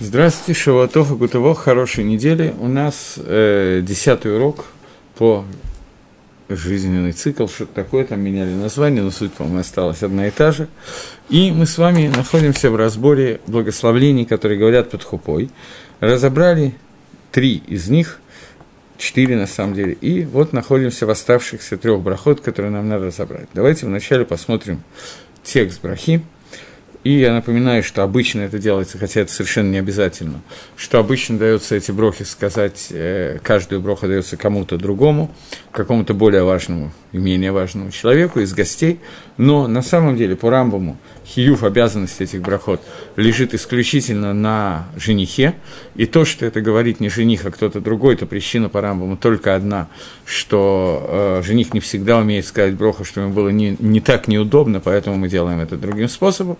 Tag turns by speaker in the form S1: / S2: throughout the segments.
S1: Здравствуйте, Шаватов и Гутово, хорошей недели. У нас э, десятый урок по жизненный цикл, что-то такое, там меняли название, но суть, по-моему, осталась одна и та же. И мы с вами находимся в разборе благословлений, которые говорят под хупой. Разобрали три из них, четыре на самом деле, и вот находимся в оставшихся трех брахот, которые нам надо разобрать. Давайте вначале посмотрим текст брахи. И я напоминаю, что обычно это делается, хотя это совершенно не обязательно, что обычно дается эти брохи сказать, э, каждую броху дается кому-то другому, какому-то более важному и менее важному человеку из гостей, но на самом деле по Рамбаму хиюф обязанность этих брахот лежит исключительно на женихе, и то, что это говорит не жених, а кто-то другой, то причина по Рамбаму только одна, что э, жених не всегда умеет сказать броху, что ему было не, не так неудобно, поэтому мы делаем это другим способом,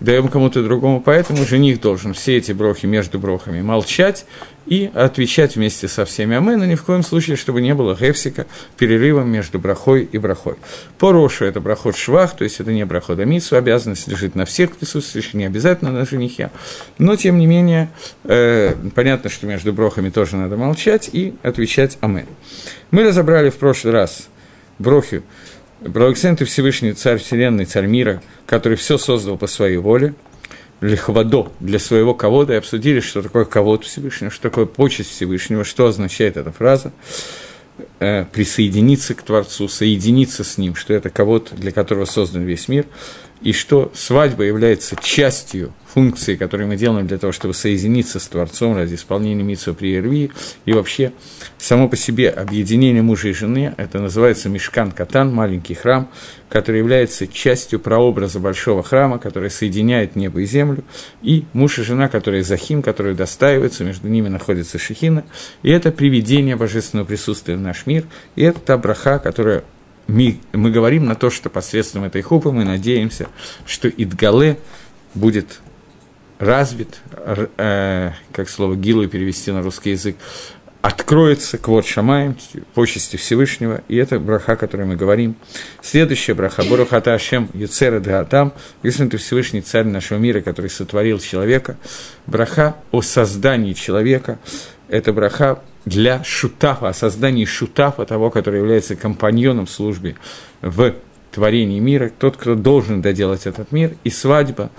S1: даем кому-то другому, поэтому жених должен все эти брохи между брохами молчать и отвечать вместе со всеми амен, но ни в коем случае, чтобы не было гефсика, перерывом между брахой и брахой. По Рошу это брахот швах, то есть это не брахот амитсу, обязанность лежит на всех присутствующих, не обязательно на женихе, но тем не менее, э, понятно, что между брохами тоже надо молчать и отвечать амен. Мы разобрали в прошлый раз брохи, Благословен ты Всевышний Царь Вселенной, Царь мира, который все создал по своей воле – лихвадо, для своего кого-то, и обсудили, что такое кого-то Всевышнего, что такое почесть Всевышнего, что означает эта фраза, э, присоединиться к Творцу, соединиться с Ним, что это кого-то, для которого создан весь мир, и что свадьба является частью функции, которые мы делаем для того, чтобы соединиться с Творцом ради исполнения митсу при Ирви, и вообще само по себе объединение мужа и жены, это называется Мешкан Катан, маленький храм, который является частью прообраза большого храма, который соединяет небо и землю, и муж и жена, которые Захим, которые достаиваются, между ними находится Шехина, и это приведение божественного присутствия в наш мир, и это та браха, которая мы, мы говорим на то, что посредством этой хупы мы надеемся, что Идгале будет развит, э, как слово «гилу» перевести на русский язык, откроется квот Шамаем, почести Всевышнего, и это браха, о которой мы говорим. Следующая браха, Борухата Ашем Юцера Дагатам, если ты Всевышний Царь нашего мира, который сотворил человека, браха о создании человека, это браха для шутафа, о создании шутафа, того, который является компаньоном службы в творении мира, тот, кто должен доделать этот мир, и свадьба,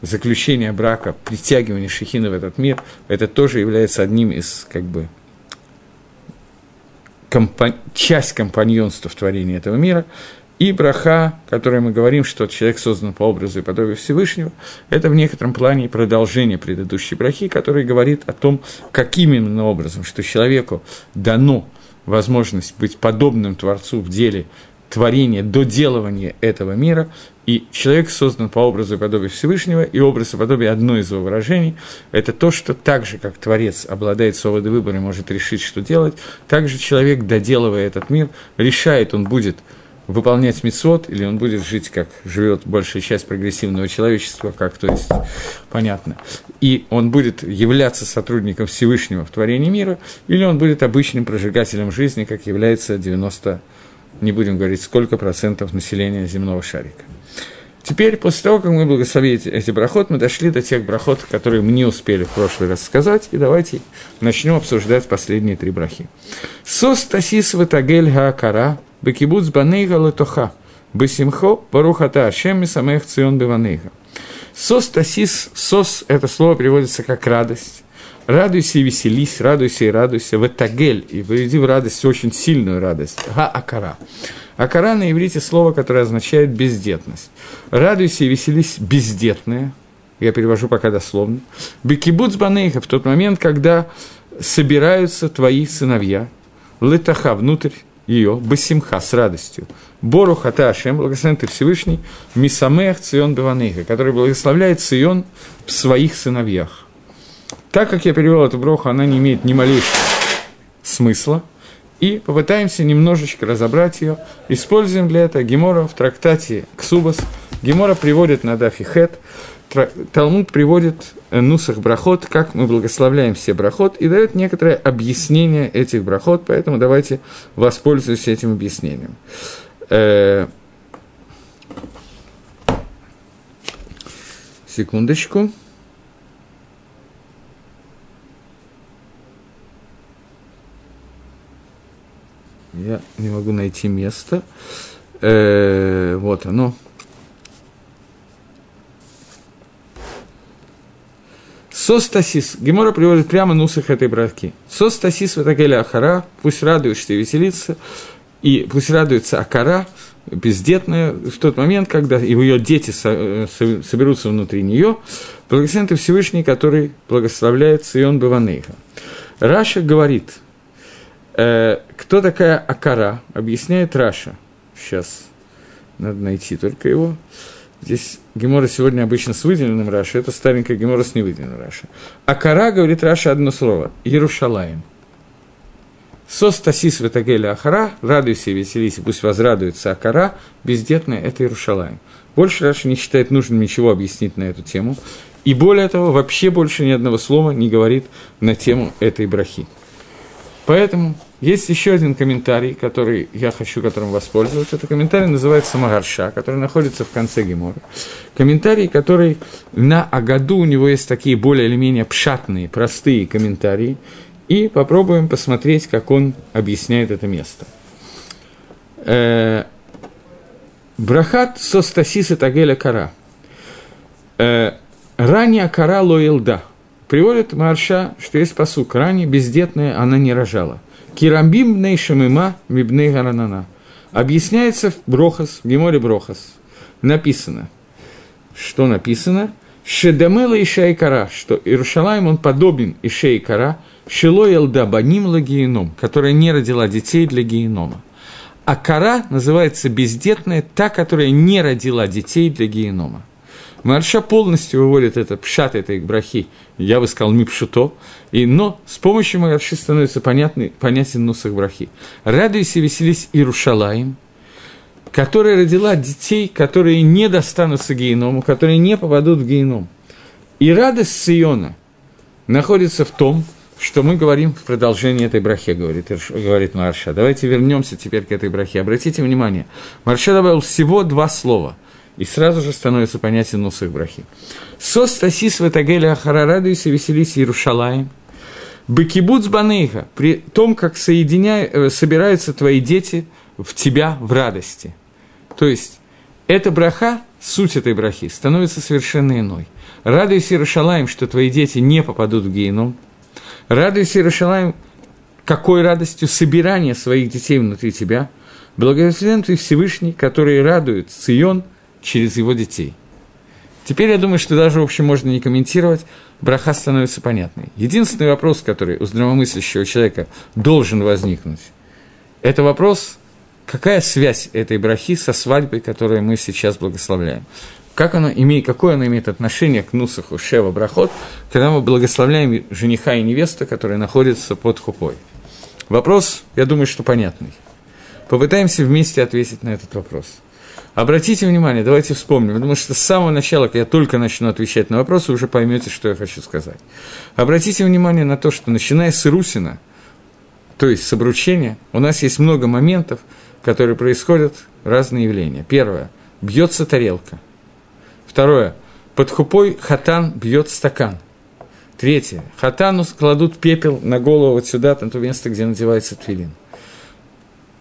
S1: заключение брака, притягивание шехина в этот мир, это тоже является одним из, как бы, компа- часть компаньонства в творении этого мира, и браха, которой мы говорим, что человек создан по образу и подобию Всевышнего, это в некотором плане продолжение предыдущей брахи, который говорит о том, каким именно образом, что человеку дано возможность быть подобным Творцу в деле творения, доделывания этого мира, и человек создан по образу и подобию Всевышнего, и образ и подобие одно из его выражений – это то, что так же, как Творец обладает свободой выбора и может решить, что делать, так же человек, доделывая этот мир, решает, он будет выполнять мецвод, или он будет жить, как живет большая часть прогрессивного человечества, как то есть, понятно, и он будет являться сотрудником Всевышнего в творении мира, или он будет обычным прожигателем жизни, как является 90 не будем говорить, сколько процентов населения земного шарика. Теперь, после того, как мы благословили эти брахот, мы дошли до тех брахот, которые мы не успели в прошлый раз сказать, и давайте начнем обсуждать последние три брахи. «Сос тасис ватагель хаакара, бекибуц банейга латоха, бесимхо барухата ашем самех цион беванейга». «Сос тасис», «сос» – это слово переводится как «радость», Радуйся и веселись, радуйся и радуйся. В этагель, и выведи в радость очень сильную радость. Га-акара. Акара на иврите слово, которое означает бездетность. Радуйся и веселись бездетные. Я перевожу пока дословно. Бекибуц банейха в тот момент, когда собираются твои сыновья. Летаха внутрь ее, басимха, с радостью. Бору хата Ашем, благословен ты Всевышний, мисамех цион беванейха, который благословляет Цион в своих сыновьях. Так как я перевел эту броху, она не имеет ни малейшего смысла, и попытаемся немножечко разобрать ее. Используем для этого Гемора в трактате Ксубас. Гемора приводит на Дафи Хет, Талмуд приводит э, нусах брахот, как мы благословляем все брахот, и дает некоторое объяснение этих брахот, поэтому давайте воспользуемся этим объяснением. Э, секундочку. Я не могу найти место. Э, вот оно. Состасис. Гемора приводит прямо нусах этой братки. Состасис в Атагеля Ахара. Пусть радуешься и веселится. И пусть радуется Акара, бездетная, в тот момент, когда ее дети соберутся внутри нее, благословен Всевышний, который благословляет Сион Баванейха. Раши говорит, э, кто такая עקרה, объясняет Раши. Сейчас надо найти только его. Здесь Гемора сегодня обычно с выделенным Раши, это старенькая Гемора с невыделенным Раши. עקרה, говорит Раши, одно слово – Иерушалаим. שוש תשיש ותגל העקרה, радуйся и веселись, пусть возрадуется עקרה, бездетная – это Иерушалаим. Больше Раши не считает нужным ничего объяснить на эту тему. И более того, вообще больше ни одного слова не говорит на тему этой брахи. Поэтому есть еще один комментарий, который я хочу которым воспользоваться. Это комментарий называется Магарша, который находится в конце Гемора. Комментарий, который на Агаду, у него есть такие более или менее пшатные, простые комментарии. И попробуем посмотреть, как он объясняет это место. Э, Брахат состасиса тагеля кара. Э, Ранее кара лоилда. Приводит Марша, что есть посук. Ранее бездетная она не рожала. Кирамбим нейшамима мибней гаранана. Объясняется в Брохас, в Геморе Брохас. Написано. Что написано? Шедамела и Кара, что Иерушалаем, он подобен и Кара, Шило Елда Баним Лагиеном, которая не родила детей для генома. А Кара называется бездетная, та, которая не родила детей для генома. Марша полностью выводит это пшат этой брахи, я бы сказал мипшуто, и, но с помощью Марши становится понятный, понятен нусах брахи. Радуйся, веселись Иерушалаем, которая родила детей, которые не достанутся геному, которые не попадут в геном. И радость Сиона находится в том, что мы говорим в продолжении этой брахи, говорит, говорит Марша. Давайте вернемся теперь к этой брахе. Обратите внимание, Марша добавил всего два слова – и сразу же становится понятен нусах брахи. Сос тасис ватагеля ахара радуйся, веселись Иерушалаем. Бекибуц банейха, при том, как соединяя, э, собираются твои дети в тебя в радости. То есть, эта браха, суть этой брахи, становится совершенно иной. Радуйся, Иерушалаем, что твои дети не попадут в геном. Радуйся, Иерушалаем, какой радостью собирания своих детей внутри тебя. Благословен ты Всевышний, который радует Сион – через его детей. Теперь я думаю, что даже, в общем, можно не комментировать, браха становится понятной. Единственный вопрос, который у здравомыслящего человека должен возникнуть, это вопрос, какая связь этой брахи со свадьбой, которую мы сейчас благословляем. Как она имеет, какое она имеет отношение к Нусаху Шева Брахот, когда мы благословляем жениха и невесту, которые находятся под хупой? Вопрос, я думаю, что понятный. Попытаемся вместе ответить на этот вопрос – Обратите внимание, давайте вспомним, потому что с самого начала, когда я только начну отвечать на вопросы, уже поймете, что я хочу сказать. Обратите внимание на то, что начиная с Ирусина, то есть с обручения, у нас есть много моментов, которые происходят, разные явления. Первое – бьется тарелка. Второе – под хупой хатан бьет стакан. Третье – хатану кладут пепел на голову вот сюда, на то место, где надевается твилин.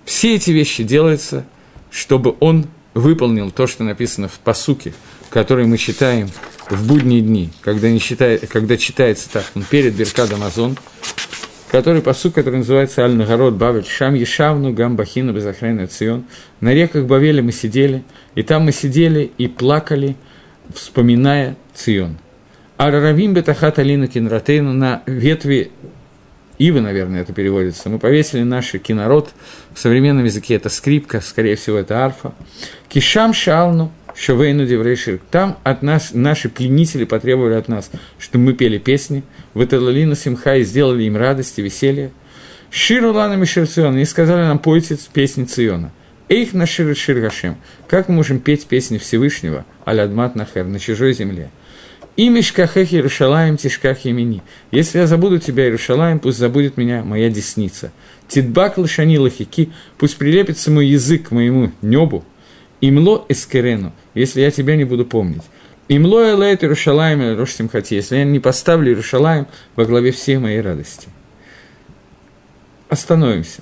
S1: Все эти вещи делаются, чтобы он выполнил то, что написано в посуке, который мы читаем в будние дни, когда, не считает, когда читается так, он перед Беркад Амазон, который посук, который называется Аль-Нагород Бавель, Шам Ешавну, Гам Бахину, Безохрайна Цион. На реках Бавеля мы сидели, и там мы сидели и плакали, вспоминая Цион. Араравим Бетахат Алина Кинратейну на ветви Ивы, наверное, это переводится. Мы повесили наш кинород. В современном языке это скрипка, скорее всего, это арфа. Кишам шалну, шовейну деврейшир. Там от нас, наши пленители потребовали от нас, чтобы мы пели песни. Выталалина симха и сделали им радость и веселье. Ширу лана мишерцион. И сказали нам, пойте песни Циона. Эйх на шир Как мы можем петь песни Всевышнего, алядмат нахер, на чужой земле? И мишкахех Иерушалаем тишках имени. Если я забуду тебя, Иерушалаем, пусть забудет меня моя десница. Титбак лошани лахики, пусть прилепится мой язык к моему небу. Имло эскерену, если я тебя не буду помнить. Имло элейт Иерушалаем или Рош Симхати, если я не поставлю Иерушалаем во главе всей моей радости. Остановимся.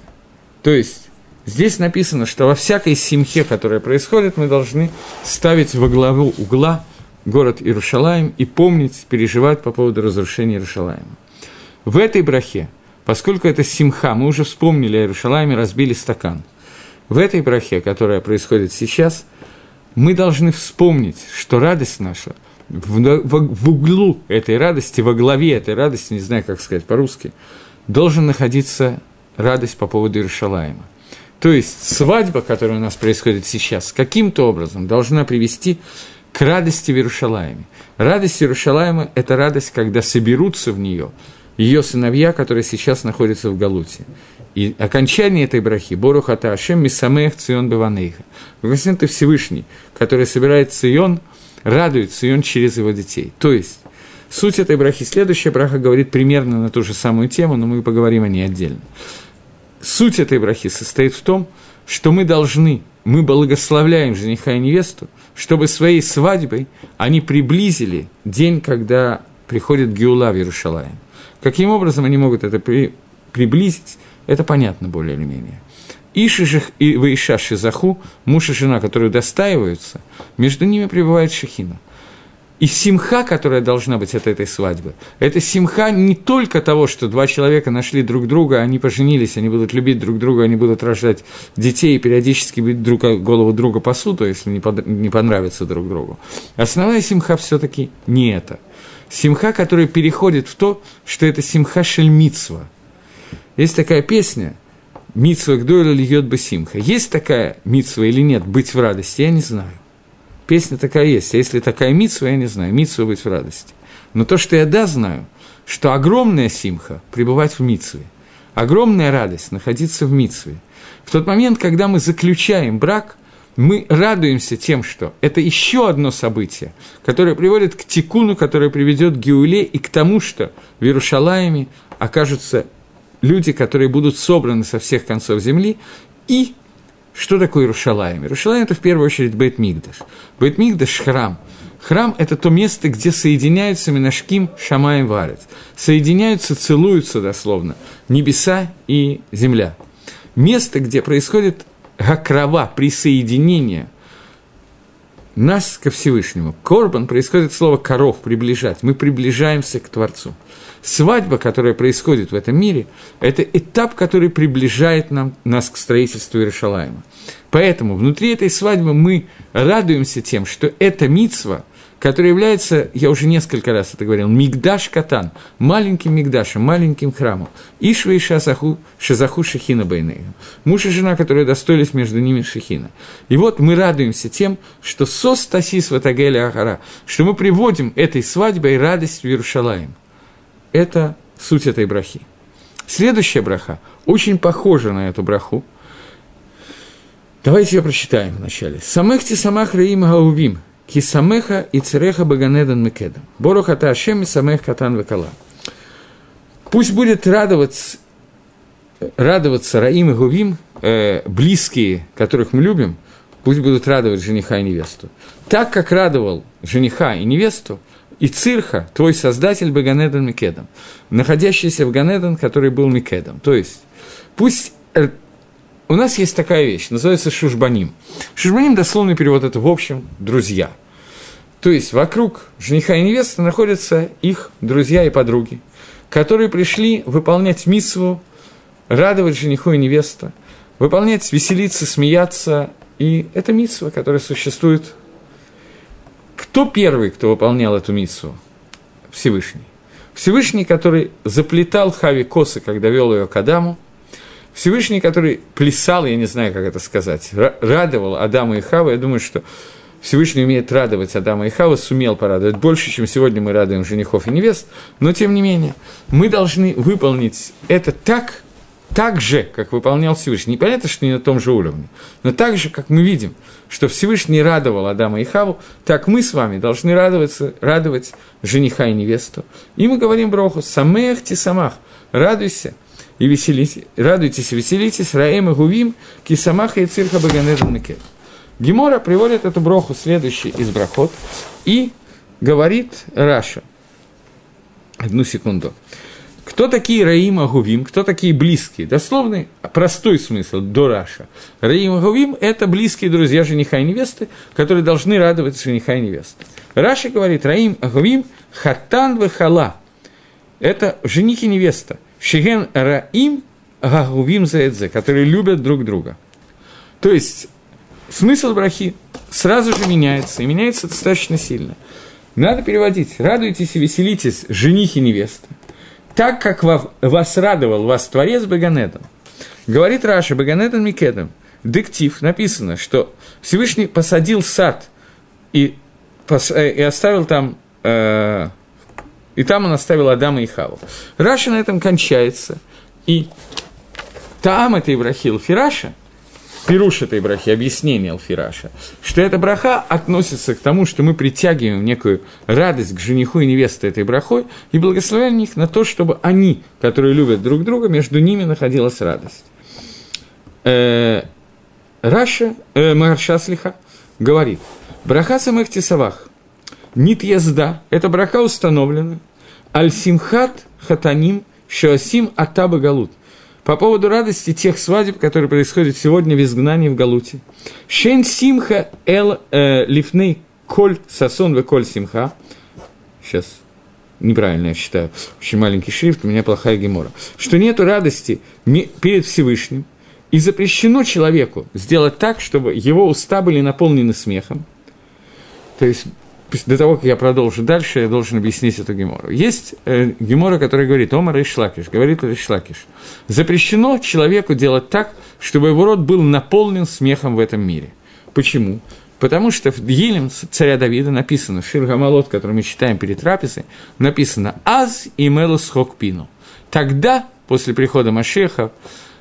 S1: То есть, Здесь написано, что во всякой симхе, которая происходит, мы должны ставить во главу угла город Иерушалаем и помнить, переживать по поводу разрушения Иерушалаема. В этой брахе, поскольку это симха, мы уже вспомнили о Иерушалаеме, разбили стакан. В этой брахе, которая происходит сейчас, мы должны вспомнить, что радость наша в, в, в углу этой радости, во главе этой радости, не знаю, как сказать по-русски, должен находиться радость по поводу Иерушалаема. То есть свадьба, которая у нас происходит сейчас, каким-то образом должна привести к радости в Иерушалаеме. Радость Иерушалаема – это радость, когда соберутся в нее ее сыновья, которые сейчас находятся в Галуте. И окончание этой брахи – Борухата Ашем Мисамех Цион Беванейха. Благословен ты Всевышний, который собирает Цион, радует Цион через его детей. То есть, суть этой брахи, следующая браха говорит примерно на ту же самую тему, но мы поговорим о ней отдельно суть этой брахи состоит в том, что мы должны, мы благословляем жениха и невесту, чтобы своей свадьбой они приблизили день, когда приходит Геула в Иерушалаем. Каким образом они могут это при, приблизить, это понятно более или менее. Иши и Ваиша Шизаху, муж и жена, которые достаиваются, между ними пребывает Шехина – и симха, которая должна быть от этой свадьбы, это симха не только того, что два человека нашли друг друга, они поженились, они будут любить друг друга, они будут рождать детей и периодически бить друг, голову друга по если не, под, не понравится друг другу. Основная симха все таки не это. Симха, которая переходит в то, что это симха шельмитсва. Есть такая песня «Митсва гдойла льет бы симха». Есть такая митсва или нет, быть в радости, я не знаю. Песня такая есть. А если такая митсва, я не знаю. Митсва быть в радости. Но то, что я да знаю, что огромная симха – пребывать в митсве. Огромная радость – находиться в митсве. В тот момент, когда мы заключаем брак, мы радуемся тем, что это еще одно событие, которое приводит к тикуну, которое приведет к Геуле и к тому, что в Иерушалаеме окажутся люди, которые будут собраны со всех концов земли, и что такое Иерушалаем? Иерушалаем – это в первую очередь Бейт-Мигдаш. Бейт-Мигдаш – храм. Храм – это то место, где соединяются Минашким, Шамаем, Варец. Соединяются, целуются дословно небеса и земля. Место, где происходит гакрова, присоединение нас ко Всевышнему. Корбан происходит слово «коров», «приближать». Мы приближаемся к Творцу. Свадьба, которая происходит в этом мире, это этап, который приближает нам, нас к строительству Иерушалаема. Поэтому внутри этой свадьбы мы радуемся тем, что эта мицва, которая является, я уже несколько раз это говорил, мигдаш катан, маленьким мигдашем, маленьким храмом, ишва и шазаху, шазаху шехина байнею, муж и жена, которые достоились между ними шехина. И вот мы радуемся тем, что сос тасис ватагеля ахара, что мы приводим этой свадьбой радость в Иерушалаем – это суть этой брахи. Следующая браха очень похожа на эту браху. Давайте ее прочитаем вначале. «Самехти самах раим гаувим, ки самеха и цереха баганедан мекедам, боруха та ашем и самех катан векала». Пусть будет радоваться, радоваться раим и гувим, э, близкие, которых мы любим, пусть будут радовать жениха и невесту. Так, как радовал жениха и невесту – и Цирха, твой создатель бы Ганедан Микедом, находящийся в Ганедан, который был Микедом. То есть, пусть э, у нас есть такая вещь, называется Шушбаним. Шушбаним, дословный перевод, это в общем друзья. То есть, вокруг жениха и невесты находятся их друзья и подруги, которые пришли выполнять миссу, радовать жениху и невесту, выполнять, веселиться, смеяться. И это миссва, которая существует кто первый, кто выполнял эту миссу? Всевышний. Всевышний, который заплетал Хави косы, когда вел ее к Адаму, Всевышний, который плясал, я не знаю, как это сказать, радовал Адама и Хаву, я думаю, что Всевышний умеет радовать Адама и Хава, сумел порадовать больше, чем сегодня мы радуем женихов и невест, но тем не менее, мы должны выполнить это так, так же, как выполнял Всевышний. Непонятно, что не на том же уровне, но так же, как мы видим, что Всевышний радовал Адама и Хаву, так мы с вами должны радоваться, радовать жениха и невесту. И мы говорим Броху, «Самех самах, радуйся и веселитесь, радуйтесь и веселитесь, Раэм и Гувим, Кисамаха и Цирха Баганедан Мекет». Гемора приводит эту броху следующий из брахот и говорит Раши. Одну секунду. Кто такие רעים אהובים, кто такие близкие? Дословный, простой смысл, до Раши. רעים אהובים – это близкие друзья жениха и невесты, которые должны радовать жениха и невесты. Раши говорит, רעים אהובים – חתן וכלה. Это жених и невеста. שהן רעים אהובים זה את זה, которые любят друг друга. То есть, смысл брахи сразу же меняется, и меняется достаточно сильно. Надо переводить. Радуйтесь и веселитесь, жених и невеста так как вас радовал вас Творец בגן עדן. Говорит Раши, בגן עדן מקדם, דכתיב, написано, что Всевышний посадил сад и, э, и оставил там, э, и там он оставил Адама и Хаву. Раши на этом кончается, и там это Ибрахил Фираша – Пируш этой брахи, объяснение Алфираша, что эта браха относится к тому, что мы притягиваем некую радость к жениху и невесте этой брахой и благословляем их на то, чтобы они, которые любят друг друга, между ними находилась радость. Э, Раша, э, Марша Слиха говорит, браха самых тесавах, нит езда, эта браха установлена, аль-симхат хатаним шоасим атаба галут – по поводу радости тех свадеб, которые происходят сегодня в изгнании в Галуте. Шен симха эл э, лифней коль сасон в коль симха. Сейчас неправильно я считаю, очень маленький шрифт, у меня плохая гемора. Что нету радости перед Всевышним, и запрещено человеку сделать так, чтобы его уста были наполнены смехом. То есть до того, как я продолжу дальше, я должен объяснить эту гемору. Есть э, гемора, которая говорит, Омар Ишлакиш, говорит Ишлакиш, запрещено человеку делать так, чтобы его рот был наполнен смехом в этом мире. Почему? Потому что в Елем царя Давида написано, в Ширгамалот, который мы читаем перед трапезой, написано «Аз и мелус хокпину». Тогда, после прихода Машеха,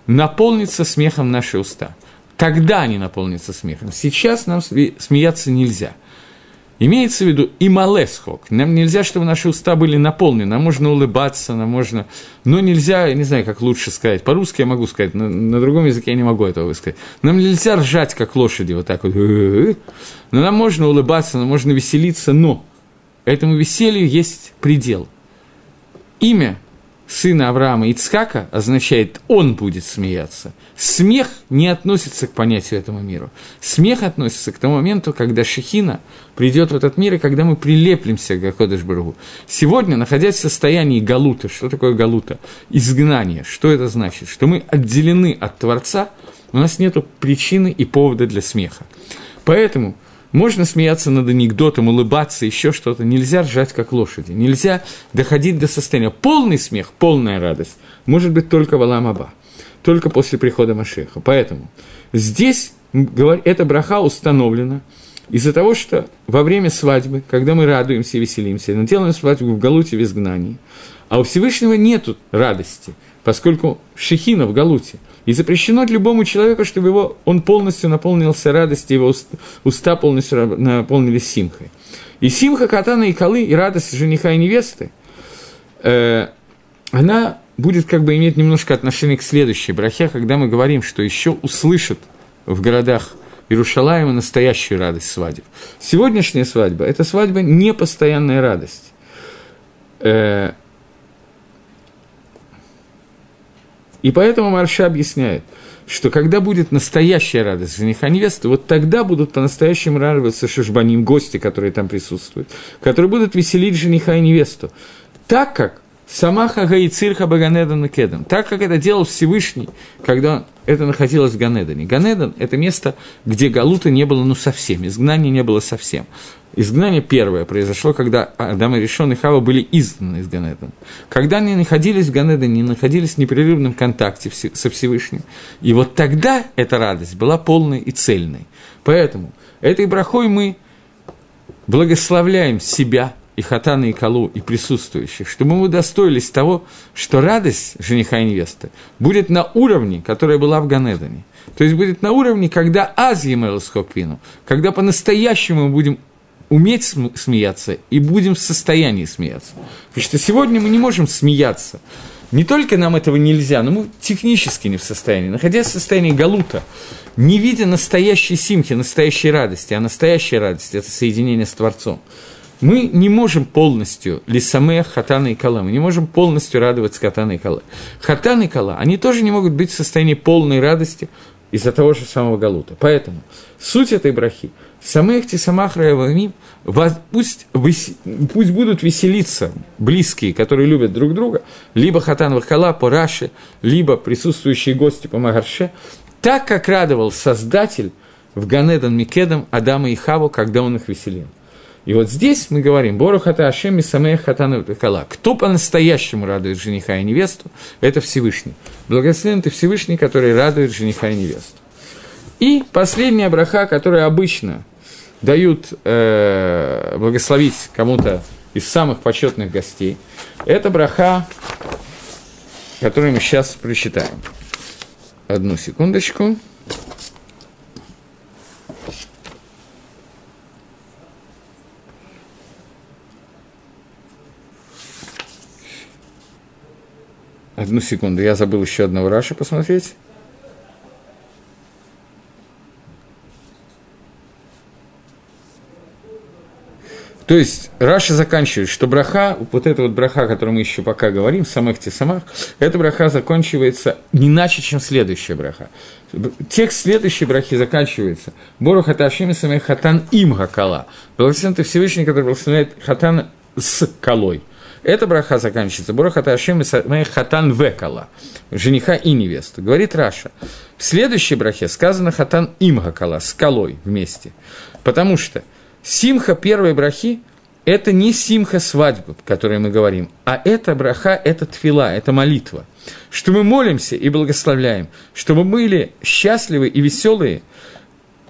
S1: наполнится смехом наши уста. Тогда они наполнятся смехом. Сейчас нам смеяться нельзя – Имеется в виду и малесхок. Нам нельзя, чтобы наши уста были наполнены. Нам можно улыбаться, нам можно... Но нельзя, я не знаю, как лучше сказать. По-русски я могу сказать, на, на другом языке я не могу этого высказать. Нам нельзя ржать, как лошади, вот так вот. Но нам можно улыбаться, нам можно веселиться, но этому веселью есть предел. Имя сына Авраама Ицхака означает «он будет смеяться». Смех не относится к понятию этому миру. Смех относится к тому моменту, когда Шехина придет в этот мир, и когда мы прилеплемся к Акодышбургу. Сегодня, находясь в состоянии галута, что такое галута? Изгнание. Что это значит? Что мы отделены от Творца, у нас нет причины и повода для смеха. Поэтому можно смеяться над анекдотом, улыбаться, еще что-то. Нельзя ржать, как лошади. Нельзя доходить до состояния. Полный смех, полная радость может быть только в Аламаба, только после прихода Машеха. Поэтому здесь эта браха установлена из-за того, что во время свадьбы, когда мы радуемся и веселимся, мы делаем свадьбу в Галуте в изгнании, а у Всевышнего нет радости, поскольку Шехина в Галуте – и запрещено любому человеку, чтобы его, он полностью наполнился радостью, его уста полностью наполнились симхой. И симха, катана и колы, и радость жениха и невесты, э, она будет как бы иметь немножко отношение к следующей брахе, когда мы говорим, что еще услышат в городах Иерушалаема настоящую радость свадеб. Сегодняшняя свадьба – это свадьба не постоянная радость. Э, И поэтому Марша объясняет, что когда будет настоящая радость жениха невесты, вот тогда будут по-настоящему радоваться шишбаним, гости, которые там присутствуют, которые будут веселить жениха и невесту. Так как сама Хага и Цирха Баганедан и Кедом, так как это делал Всевышний, когда это находилось в Ганедане. Ганедан – это место, где Галута не было ну совсем, изгнания не было совсем. Изгнание первое произошло, когда Адам и Решон и Хава были изгнаны из Ганедана. Когда они находились в Ганедане, они находились в непрерывном контакте со Всевышним. И вот тогда эта радость была полной и цельной. Поэтому этой брахой мы благословляем себя, и Хатана, и Калу, и присутствующих, чтобы мы удостоились того, что радость жениха и невесты будет на уровне, которая была в Ганедане. То есть будет на уровне, когда Аз Емел когда по-настоящему мы будем уметь смеяться и будем в состоянии смеяться. Потому что сегодня мы не можем смеяться. Не только нам этого нельзя, но мы технически не в состоянии. Находясь в состоянии галута, не видя настоящей симхи, настоящей радости, а настоящая радость – это соединение с Творцом, мы не можем полностью лисамех, хатана и кала, мы не можем полностью радоваться хатана и кала. Хатан и кала, они тоже не могут быть в состоянии полной радости из-за того же самого галута. Поэтому суть этой брахи – Самых тисамах раевамим, пусть, пусть будут веселиться близкие, которые любят друг друга, либо хатан вахала по Раше, либо присутствующие гости по Магарше, так, как радовал Создатель в Ганедан Микедам Адама и Хаву, когда он их веселил. И вот здесь мы говорим, Борухата Ашем и Самея Хатана Кала. Кто по-настоящему радует жениха и невесту, это Всевышний. Благословен ты Всевышний, который радует жениха и невесту. И последняя браха, которая обычно дают э, благословить кому-то из самых почетных гостей, это браха, которую мы сейчас прочитаем. Одну секундочку. Одну секунду, я забыл еще одного Раша посмотреть. То есть Раши заканчивает, что браха, вот эта вот браха, о которой мы еще пока говорим, самых те самых, эта браха заканчивается не иначе, чем следующая браха. Текст следующей брахи заканчивается. ברוך אתה השם משמח חתן עם הכלה. Благословен ты Всевышний, который благословляет חתן с калой. Эта браха заканчивается. ברוך אתה השם משמח חתן וכלה. Жениха и невесту. Говорит Раши. В следующей брахе сказано חתן עם הכלה, с калой вместе. Потому что – Симха первой брахи – это не симха свадьбы, о которой мы говорим, а это браха, это твила, это молитва. Что мы молимся и благословляем, чтобы мы были счастливы и веселые,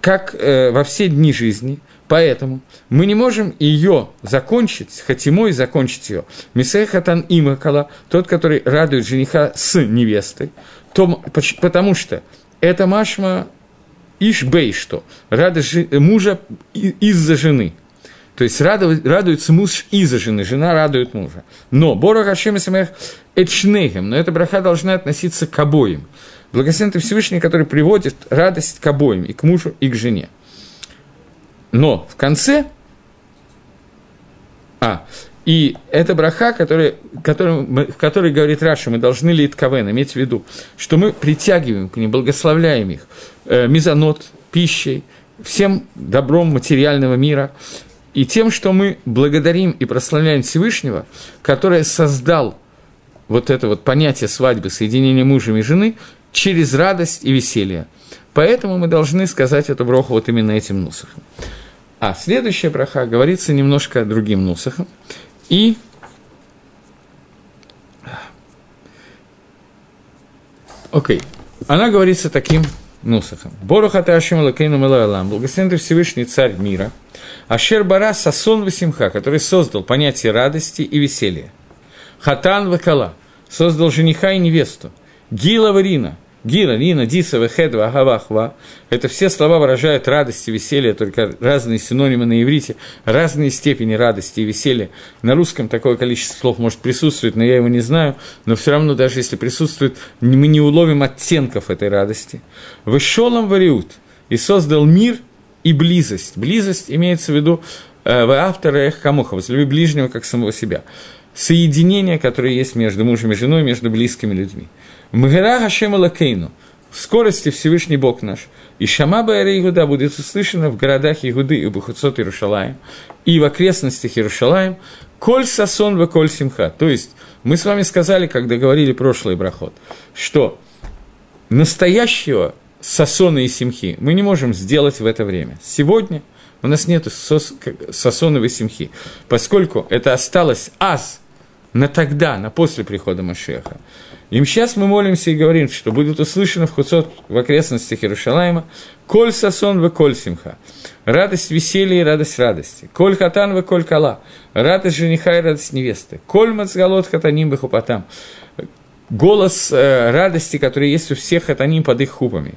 S1: как э, во все дни жизни. Поэтому мы не можем ее закончить, хотимой закончить ее. Мисей хатан имакала, тот, который радует жениха с невестой, то, потому что это машма Ишбей что? Радость мужа из-за жены. То есть радует, радуется муж из-за жены, жена радует мужа. Но Бора Хашем Самех Эчнегем, но эта браха должна относиться к обоим. Благословен ты Всевышний, который приводит радость к обоим, и к мужу, и к жене. Но в конце... А, и это браха, который, который, которой говорит Раша, мы должны ли Итковен, иметь в виду, что мы притягиваем к ним, благословляем их, э, мизанот, пищей, всем добром материального мира, и тем, что мы благодарим и прославляем Всевышнего, который создал вот это вот понятие свадьбы, соединения мужа и жены через радость и веселье. Поэтому мы должны сказать эту броху вот именно этим нусахом. А следующая браха говорится немножко другим нусахом. И Окей. Она говорится таким нусахом. Борухата Ашем Лакейну Мелалам, благословен ты Всевышний Царь мира, Ашер Бара Сасон Васимха, который создал понятие радости и веселья. Хатан Вакала, создал жениха и невесту. Гила Варина, Гира, Нина, Диса, Вехедва, Агавахва. Это все слова выражают радость и веселье, только разные синонимы на иврите, разные степени радости и веселья. На русском такое количество слов может присутствовать, но я его не знаю. Но все равно, даже если присутствует, мы не уловим оттенков этой радости. Вышелом вариут и создал мир и близость. Близость имеется в виду э, в автора Эх Камуха, возлюби ближнего, как самого себя. Соединение, которое есть между мужем и женой, между близкими людьми. Мгера Хашем Лакейну, в скорости Всевышний Бог наш, и Шама Баэра Игуда будет услышано в городах Игуды и Бухуцот Иерушалаем, и в окрестностях Иерушалаем, Коль Сасон в Коль Симха. То есть, мы с вами сказали, когда говорили прошлый брахот, что настоящего Сасона и Симхи мы не можем сделать в это время. Сегодня у нас нет Сасоновой Симхи, поскольку это осталось аз на тогда, на после прихода Машеха. Им сейчас мы молимся и говорим, что будет услышано в Хуцот в окрестностях Иерушалайма «Коль сасон в коль симха» – радость веселья и радость радости. «Коль хатан в коль кала» – радость жениха и радость невесты. «Коль мацгалот хатаним бахупатам» – голос э, радости, который есть у всех хатаним под их хупами.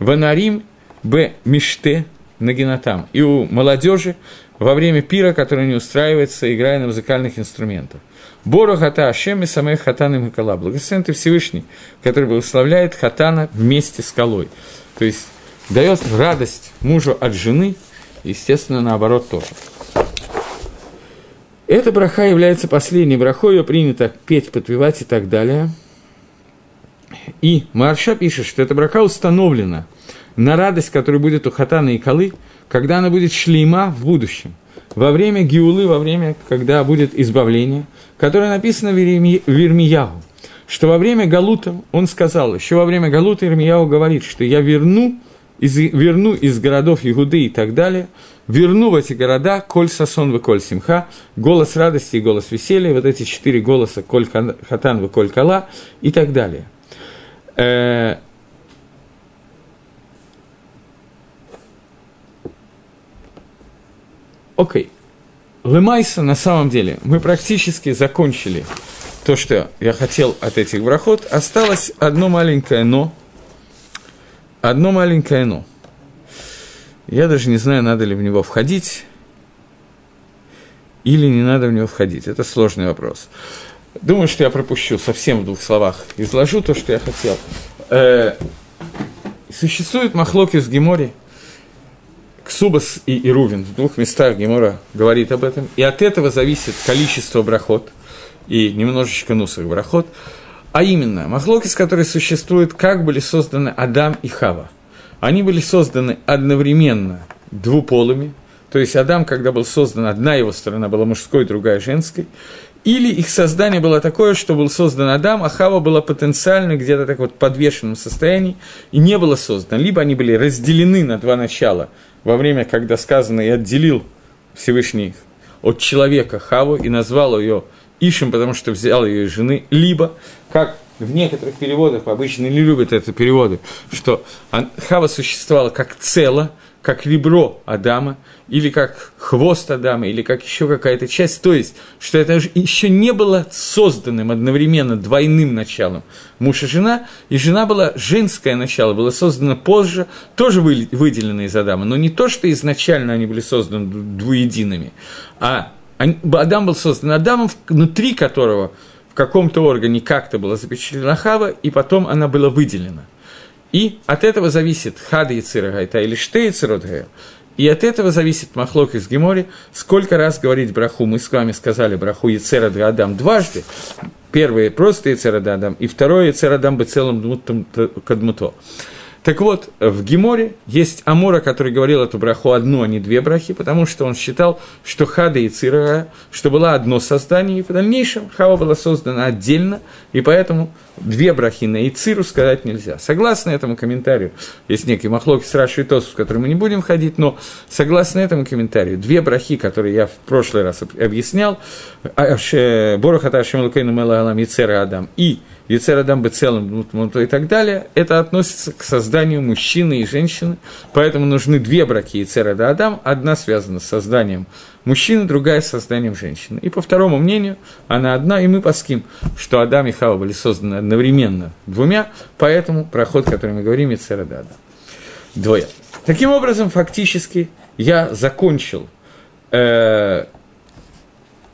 S1: «Ванарим б миште нагинатам» – и у молодежи во время пира, который не устраивается, играя на музыкальных инструментах. Бору хата Ашем и самой хатан и Макала. Благословен ты Всевышний, который благословляет хатана вместе с скалой. То есть дает радость мужу от жены, естественно, наоборот тоже. Эта браха является последней брахой, ее принято петь, подпевать и так далее. И Марша пишет, что эта браха установлена на радость, которая будет у Хатана и Калы, когда она будет шлейма в будущем. Во время Гиулы, во время, когда будет избавление, которое написано в Ирмиягу, что во время Галута, он сказал, еще во время Галута Ирмияу говорит, что я верну из, верну из городов Игуды и так далее, верну в эти города коль сасон в коль симха, голос радости и голос веселья, вот эти четыре голоса коль хатан в коль кала и так далее. Окей. Лемайса на самом деле мы практически закончили то, что я хотел от этих брахот. Осталось одно маленькое «но», одно маленькое «но». Я даже не знаю, надо ли в него входить или не надо в него входить. Это сложный вопрос. Думаю, что я пропущу совсем в двух словах. Изложу то, что я хотел. Э, существует махлоки с Гемори, Ксубас и Ирувин. В двух местах Гемора говорит об этом. И от этого зависит количество брахот и немножечко нусах брахот. А именно, махлокис, которые существуют, как были созданы Адам и Хава. Они были созданы одновременно двуполыми, то есть Адам, когда был создан, одна его сторона была мужской, другая женской, или их создание было такое, что был создан Адам, а Хава была потенциально где-то так вот в подвешенном состоянии и не было создано. Либо они были разделены на два начала во время, когда сказано «и отделил Всевышний от человека Хаву и назвал ее Ишем, потому что взял ее жены, либо, как в некоторых переводах, обычно не любят это переводы, что Хава существовала как цело, как ребро Адама, или как хвост Адама, или как еще какая-то часть. То есть, что это еще не было созданным одновременно двойным началом муж и жена, и жена была женское начало, было создано позже, тоже выделено из Адама, но не то, что изначально они были созданы двуедиными, а Адам был создан Адамом, внутри которого в каком-то органе как-то была запечатлена Хава, и потом она была выделена. И от этого зависит хада Яцирагайта или Ште Яциродгая. И от этого зависит Махлок из Гемори, сколько раз говорить браху. Мы с вами сказали браху Яцера Адам дважды. Первое просто Яцера Адам, и второе Яцера Адам бы целым кадмуто. Так вот, в Геморе есть Амора, который говорил эту браху одну, а не две брахи, потому что он считал, что Хада и Цира, что было одно создание, и в дальнейшем Хава была создана отдельно, и поэтому две брахи на Ициру сказать нельзя. Согласно этому комментарию, есть некий махлоки с Раши и Тос, в который мы не будем ходить, но согласно этому комментарию, две брахи, которые я в прошлый раз объяснял, Борохата Ашем Лукейну Мелаалам Ицера Адам и Яцерадам бы целым и так далее, это относится к созданию мужчины и женщины, поэтому нужны две браки Яцерада Адам, одна связана с созданием мужчины, другая с созданием женщины. И по второму мнению, она одна, и мы паским, что Адам и Хава были созданы одновременно двумя, поэтому проход, который мы говорим, Яцерада Адам. Двое. Таким образом, фактически, я закончил э,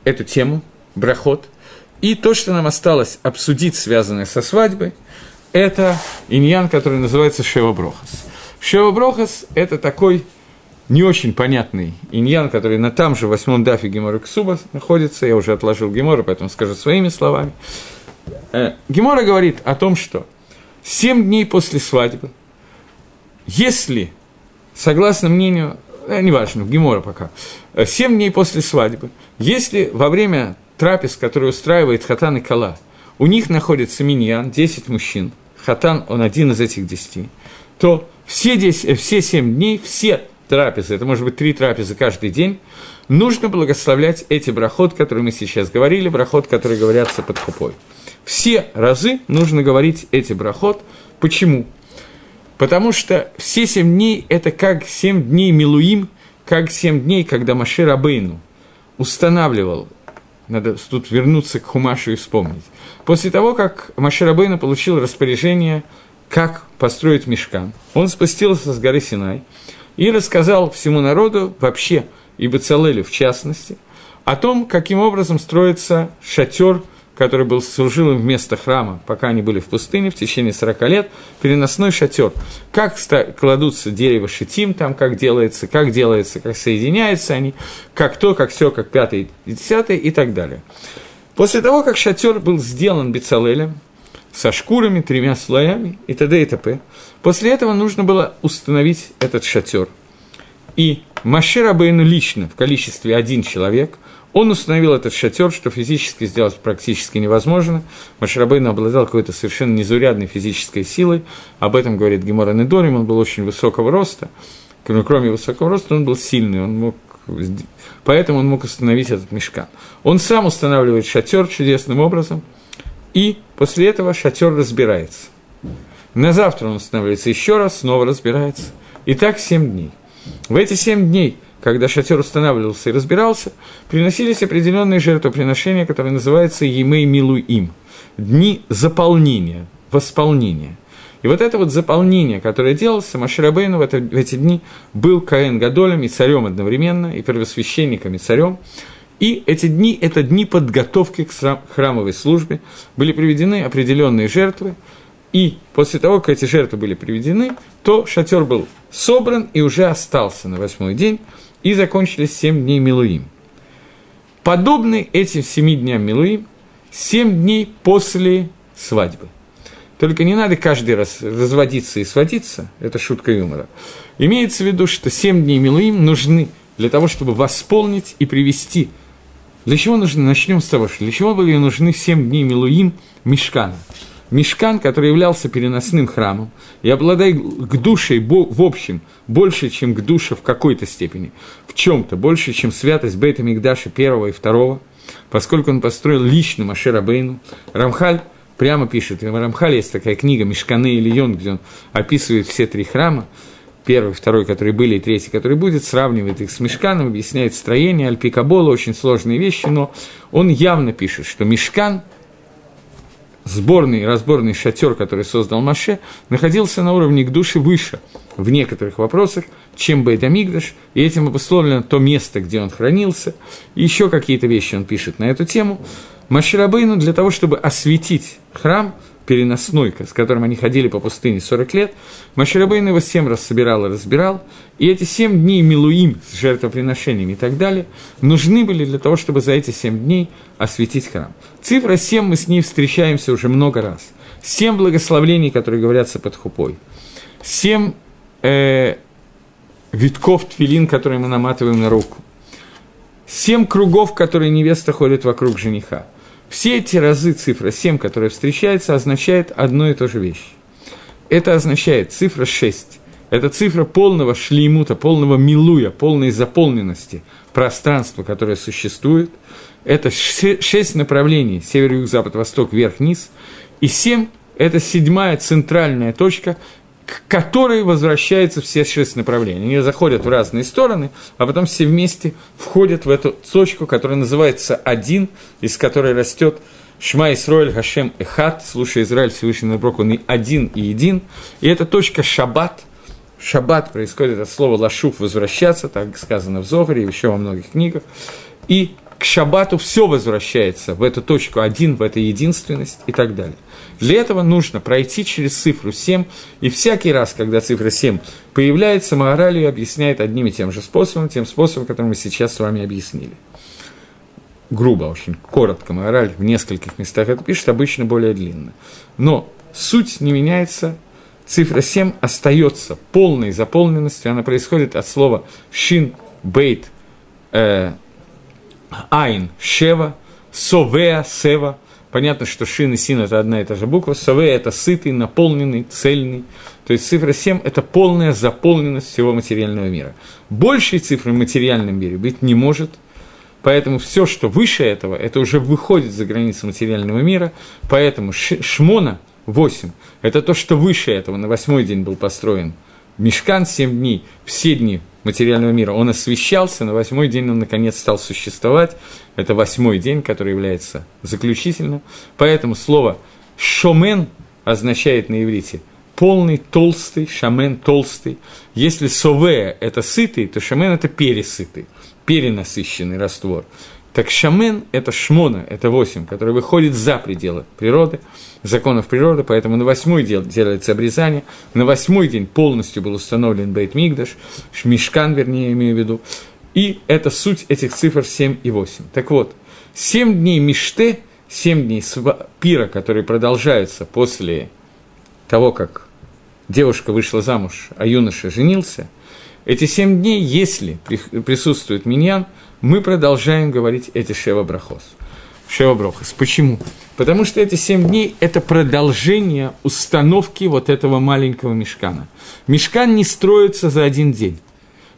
S1: эту тему, брахот – и то, что нам осталось обсудить, связанное со свадьбой, это иньян, который называется Шева Брохас. Шева Брохас – это такой не очень понятный иньян, который на там же восьмом дафе Гемора Ксуба находится. Я уже отложил Гемора, поэтому скажу своими словами. Э, Гемора говорит о том, что семь дней после свадьбы, если, согласно мнению, э, неважно, Гемора пока, э, семь дней после свадьбы, если во время трапез, который устраивает Хатан и Кала, у них находится миньян, 10 мужчин, Хатан, он один из этих 10, то все, 10, все 7 дней, все трапезы, это может быть три трапезы каждый день, нужно благословлять эти брахот, которые мы сейчас говорили, брахот, которые говорятся под хупой. Все разы нужно говорить эти брахот. Почему? Потому что все семь дней – это как семь дней Милуим, как семь дней, когда Машир Абейну устанавливал надо тут вернуться к Хумашу и вспомнить. После того, как Маширабейна получил распоряжение, как построить мешкан, он спустился с горы Синай и рассказал всему народу, вообще, и Бацалелю в частности, о том, каким образом строится шатер который был, служил им вместо храма, пока они были в пустыне в течение 40 лет, переносной шатер. Как кладутся дерево шитим там, как делается, как делается, как соединяются они, как то, как все, как пятый десятый и так далее. После того, как шатер был сделан Бецалелем, со шкурами, тремя слоями и т.д. и т.п. После этого нужно было установить этот шатер. И Машир лично, в количестве один человек, он установил этот шатер, что физически сделать практически невозможно. Маширабейн обладал какой-то совершенно незаурядной физической силой. Об этом говорит Гемора Недорим, он был очень высокого роста. Кроме высокого роста, он был сильный, он мог, поэтому он мог установить этот мешкан. Он сам устанавливает шатер чудесным образом, и после этого шатер разбирается. На завтра он устанавливается еще раз, снова разбирается. И так семь дней. В эти семь дней – когда шатер устанавливался и разбирался, приносились определенные жертвоприношения, которые называются Емей Милуим – дни заполнения, восполнения. И вот это вот заполнение, которое делалось, Маширабейну в, это, в эти дни был Каэн Гадолем и царем одновременно, и первосвященником и царем. И эти дни – это дни подготовки к храмовой службе. Были приведены определенные жертвы, и после того, как эти жертвы были приведены, то шатер был собран и уже остался на восьмой день – и закончились семь дней Милуим. Подобны этим семи дням Милуим семь дней после свадьбы. Только не надо каждый раз разводиться и сводиться, это шутка юмора. Имеется в виду, что семь дней Милуим нужны для того, чтобы восполнить и привести. Для чего нужны? Начнем с того, что для чего были нужны семь дней Милуим Мешкана – Мешкан, который являлся переносным храмом, и обладая к душе в общем больше, чем к душе в какой-то степени, в чем-то больше, чем святость Бейта Мигдаша первого и второго, поскольку он построил лично Машера Бейну, Рамхаль прямо пишет, в Рамхале есть такая книга «Мешканы или Йон», где он описывает все три храма, первый, второй, который были, и третий, который будет, сравнивает их с Мешканом, объясняет строение, Альпикабола, очень сложные вещи, но он явно пишет, что Мешкан – сборный, разборный шатер, который создал Маше, находился на уровне к душе выше в некоторых вопросах, чем Бейдамигдаш, и этим обусловлено то место, где он хранился, и еще какие-то вещи он пишет на эту тему. Маширабейну для того, чтобы осветить храм – переносной, с которым они ходили по пустыне 40 лет, Маширабейн его семь раз собирал и разбирал, и эти семь дней Милуим с жертвоприношениями и так далее нужны были для того, чтобы за эти семь дней осветить храм. Цифра 7 мы с ней встречаемся уже много раз. Семь благословлений, которые говорятся под хупой. Семь э, витков твилин, которые мы наматываем на руку. Семь кругов, которые невеста ходит вокруг жениха – все эти разы цифра 7, которая встречается, означает одну и ту же вещь. Это означает цифра 6. Это цифра полного шлеймута, полного милуя, полной заполненности пространства, которое существует. Это шесть направлений – север, юг, запад, восток, вверх, низ. И семь – это седьмая центральная точка, к которой возвращаются все шесть направлений. Они заходят в разные стороны, а потом все вместе входят в эту точку, которая называется «один», из которой растет Шма Исроэль Хашем Эхат, слушай Израиль Всевышний Наброк, он и один и един. И это точка Шаббат. Шаббат происходит от слова лашуф, возвращаться, так сказано в Зогаре еще во многих книгах. И к шаббату все возвращается в эту точку один, в эту единственность и так далее. Для этого нужно пройти через цифру 7, и всякий раз, когда цифра 7 появляется, Маораль объясняет одним и тем же способом, тем способом, который мы сейчас с вами объяснили. Грубо очень, коротко Маораль в нескольких местах это пишет, обычно более длинно. Но суть не меняется, цифра 7 остается полной заполненностью, она происходит от слова шин, бейт, э, айн, шева, совеа, сева – Понятно, что шин и син – это одна и та же буква. Саве – это сытый, наполненный, цельный. То есть цифра 7 – это полная заполненность всего материального мира. Большей цифры в материальном мире быть не может, поэтому все, что выше этого, это уже выходит за границы материального мира, поэтому шмона 8 – это то, что выше этого, на восьмой день был построен – Мешкан 7 дней, все дни материального мира, он освещался, на восьмой день он наконец стал существовать. Это восьмой день, который является заключительным. Поэтому слово «шомен» означает на иврите полный, толстый, шамен толстый. Если сове – это сытый, то шамен – это пересытый, перенасыщенный раствор. Так шамен – это шмона, это восемь, который выходит за пределы природы, законов природы, поэтому на восьмой день делается обрезание, на восьмой день полностью был установлен Бейт Мигдаш, Мишкан, вернее, имею в виду, и это суть этих цифр 7 и 8. Так вот, 7 дней Миште, 7 дней пира, которые продолжаются после того, как девушка вышла замуж, а юноша женился, эти семь дней, если присутствует миньян, мы продолжаем говорить эти шева брахос. Шева брахос. Почему? Потому что эти семь дней – это продолжение установки вот этого маленького мешкана. Мешкан не строится за один день.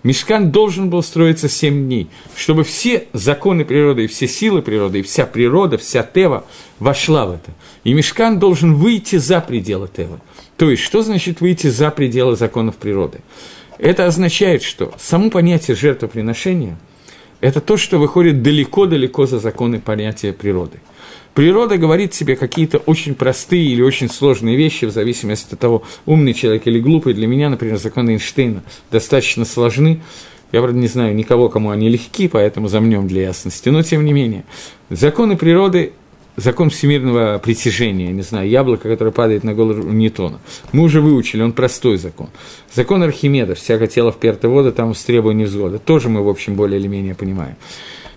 S1: Мешкан должен был строиться семь дней, чтобы все законы природы и все силы природы, и вся природа, вся Тева вошла в это. И Мешкан должен выйти за пределы Тева. То есть, что значит выйти за пределы законов природы? Это означает, что само понятие жертвоприношения – это то, что выходит далеко-далеко за законы понятия природы. Природа говорит себе какие-то очень простые или очень сложные вещи, в зависимости от того, умный человек или глупый. Для меня, например, законы Эйнштейна достаточно сложны. Я, правда, не знаю никого, кому они легки, поэтому замнем для ясности. Но, тем не менее, законы природы закон всемирного притяжения, не знаю, яблоко, которое падает на голову Ньютона. Мы уже выучили, он простой закон. Закон Архимеда, всякое тело вперто вода, там требованием невзгода. Тоже мы, в общем, более или менее понимаем.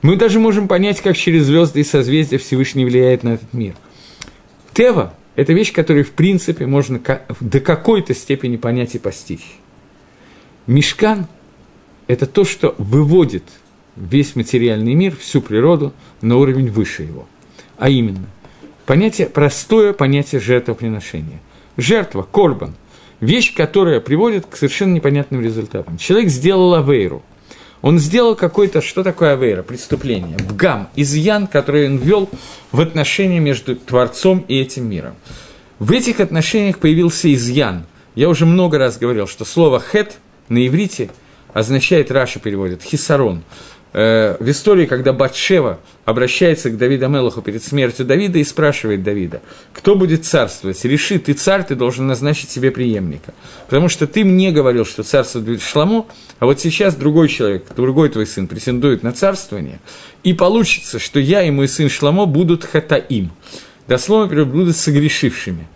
S1: Мы даже можем понять, как через звезды и созвездия Всевышний влияет на этот мир. Тева – это вещь, которую, в принципе, можно до какой-то степени понять и постичь. Мешкан – это то, что выводит весь материальный мир, всю природу на уровень выше его – а именно, понятие, простое понятие жертвоприношения. Жертва, корбан, вещь, которая приводит к совершенно непонятным результатам. Человек сделал авейру. Он сделал какой-то, что такое авейра, преступление, бгам, изъян, который он ввел в отношения между Творцом и этим миром. В этих отношениях появился изъян. Я уже много раз говорил, что слово «хет» на иврите означает, Раша переводит, «хисарон», Э, в истории, когда Батшева обращается к Давиду Мелаху перед смертью Давида и спрашивает Давида, кто будет царствовать? Реши, ты царь, ты должен назначить себе преемника. Потому что ты мне говорил, что царство будет Шламо, а вот сейчас другой человек, другой твой сын претендует на царствование, и получится, что я и мой сын Шламо будут хатаим. Дословно будут согрешившими.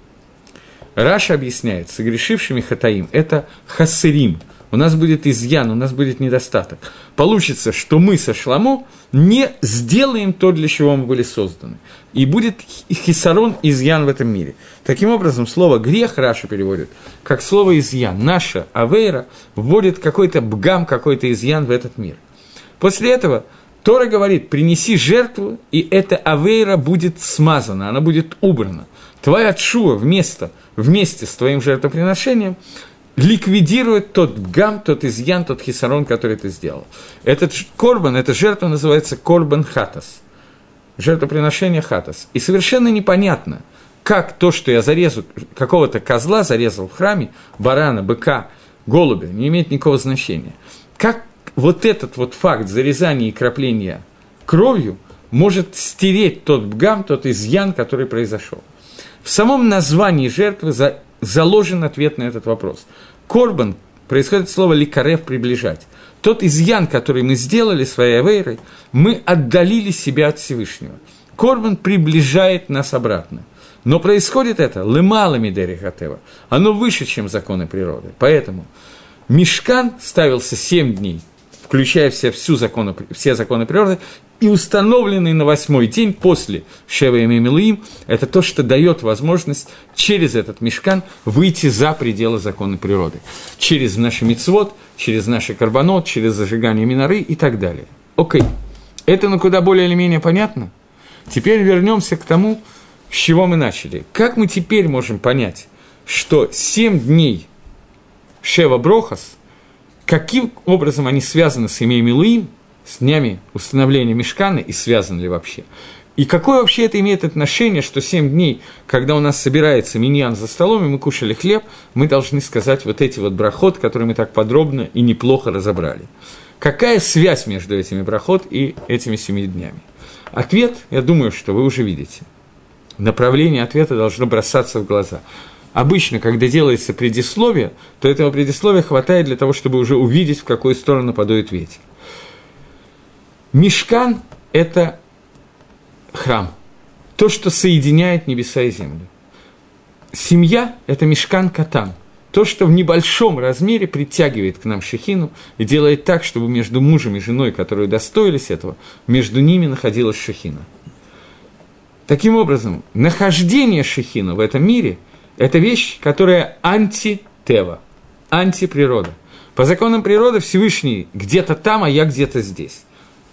S1: Раши объясняет, согрешившими חטאים – это חסרים – у нас будет изъян, у нас будет недостаток. Получится, что мы со Шломо не сделаем то, для чего мы были созданы. И будет חיסרון, изъян в этом мире. Таким образом, слово «грех» Раши переводит как слово «изъян». Наша авейра вводит какой-то פגם, какой-то изъян в этот мир. После этого Тора говорит, принеси жертву, и эта авейра будет смазана, она будет убрана. Твоя чува вместо, вместе с твоим жертвоприношением ликвидирует тот гам, тот изъян, тот хисарон, который ты сделал. Этот корбан, эта жертва называется корбан хатас. Жертвоприношение хатас. И совершенно непонятно, как то, что я зарезал, какого-то козла зарезал в храме, барана, быка, голубя, не имеет никакого значения. Как вот этот вот факт зарезания и крапления кровью может стереть тот бгам, тот изъян, который произошел. В самом названии жертвы за заложен ответ на этот вопрос. Корбан происходит слово ликарев приближать. Тот изъян, который мы сделали своей авейрой, мы отдалили себя от Всевышнего. Корбан приближает нас обратно. Но происходит это лымалами дерихатева. Оно выше, чем законы природы. Поэтому Мешкан ставился семь дней, включая все, всю законы, все законы природы, и установленный на восьмой день после Шева и Мимилуим, это то, что дает возможность через этот мешкан выйти за пределы закона природы. Через наши мицвод, через наши карбонот, через зажигание миноры и так далее. Окей. Это ну куда более или менее понятно? Теперь вернемся к тому, с чего мы начали. Как мы теперь можем понять, что семь дней Шева Брохас, каким образом они связаны с Имей Милуим, с днями установления мешкана и связан ли вообще. И какое вообще это имеет отношение, что семь дней, когда у нас собирается миньян за столом, и мы кушали хлеб, мы должны сказать вот эти вот брахот, которые мы так подробно и неплохо разобрали. Какая связь между этими брахот и этими семи днями? Ответ, я думаю, что вы уже видите. Направление ответа должно бросаться в глаза. Обычно, когда делается предисловие, то этого предисловия хватает для того, чтобы уже увидеть, в какую сторону подует ветер. Мешкан – это храм, то, что соединяет небеса и землю. Семья – это мешкан катан, то, что в небольшом размере притягивает к нам шехину и делает так, чтобы между мужем и женой, которые достоились этого, между ними находилась шехина. Таким образом, нахождение шехина в этом мире – это вещь, которая антитева, антиприрода. По законам природы Всевышний где-то там, а я где-то здесь.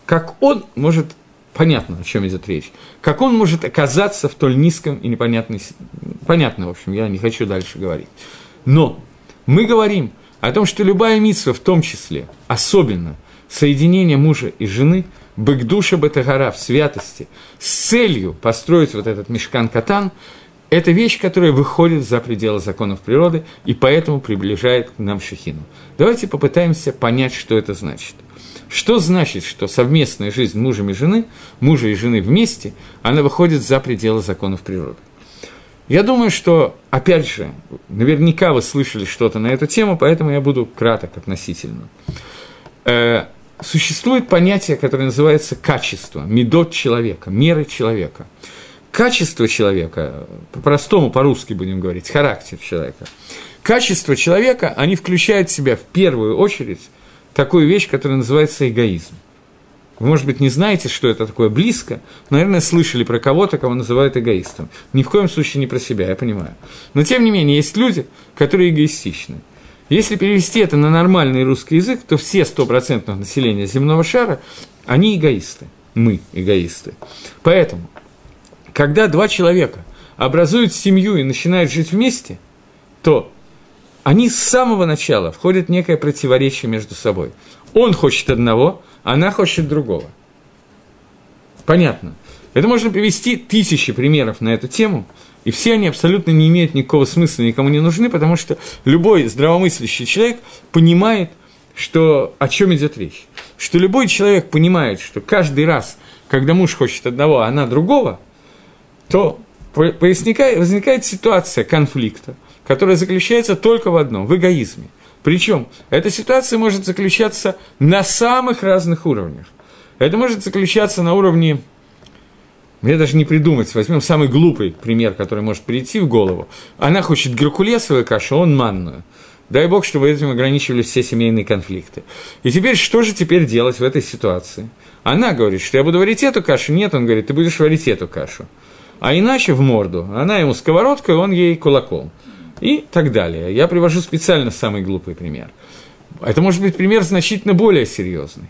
S1: Как он может понятно, о чем идет речь. Как он может оказаться в столь низком и непонятной... Понятно, в общем, я не хочу дальше говорить. Но мы говорим о том, что любая митсва, в том числе, особенно соединение мужа и жены, бэкдуша бетагара в святости, с целью построить вот этот мешкан-катан, это вещь, которая выходит за пределы законов природы и поэтому приближает к нам шахину. Давайте попытаемся понять, что это значит. Что значит, что совместная жизнь мужа и жены, мужа и жены вместе, она выходит за пределы законов природы? Я думаю, что, опять же, наверняка вы слышали что-то на эту тему, поэтому я буду краток относительно. Э, существует понятие, которое называется качество, медот человека, меры человека. Качество человека, по-простому, по-русски будем говорить, характер человека. Качество человека, они включают в себя в первую очередь такую вещь, которая называется эгоизм. Вы, может быть, не знаете, что это такое близко, но, наверное, слышали про кого-то, кого называют эгоистом. Ни в коем случае не про себя, я понимаю. Но, тем не менее, есть люди, которые эгоистичны. Если перевести это на нормальный русский язык, то все стопроцентных населения земного шара, они эгоисты. Мы эгоисты. Поэтому, когда два человека образуют семью и начинают жить вместе, то они с самого начала входят в некое противоречие между собой. Он хочет одного, она хочет другого. Понятно. Это можно привести тысячи примеров на эту тему, и все они абсолютно не имеют никакого смысла, никому не нужны, потому что любой здравомыслящий человек понимает, что, о чем идет речь. Что любой человек понимает, что каждый раз, когда муж хочет одного, а она другого, то возникает ситуация конфликта, которая заключается только в одном – в эгоизме. Причем эта ситуация может заключаться на самых разных уровнях. Это может заключаться на уровне, мне даже не придумать, возьмем самый глупый пример, который может прийти в голову. Она хочет геркулесовую кашу, он манную. Дай бог, чтобы этим ограничивались все семейные конфликты. И теперь, что же теперь делать в этой ситуации? Она говорит, что я буду варить эту кашу. Нет, он говорит, ты будешь варить эту кашу. А иначе в морду. Она ему сковородкой, он ей кулаком и так далее. Я привожу специально самый глупый пример. Это может быть пример значительно более серьезный.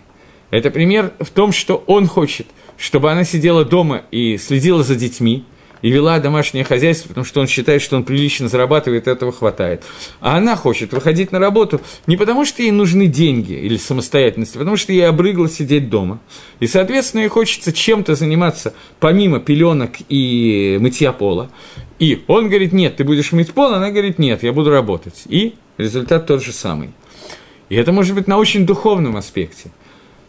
S1: Это пример в том, что он хочет, чтобы она сидела дома и следила за детьми, и вела домашнее хозяйство, потому что он считает, что он прилично зарабатывает, этого хватает. А она хочет выходить на работу не потому, что ей нужны деньги или самостоятельность, а потому что ей обрыгло сидеть дома. И, соответственно, ей хочется чем-то заниматься помимо пеленок и мытья пола. И он говорит, нет, ты будешь мыть пол, она говорит, нет, я буду работать. И результат тот же самый. И это может быть на очень духовном аспекте –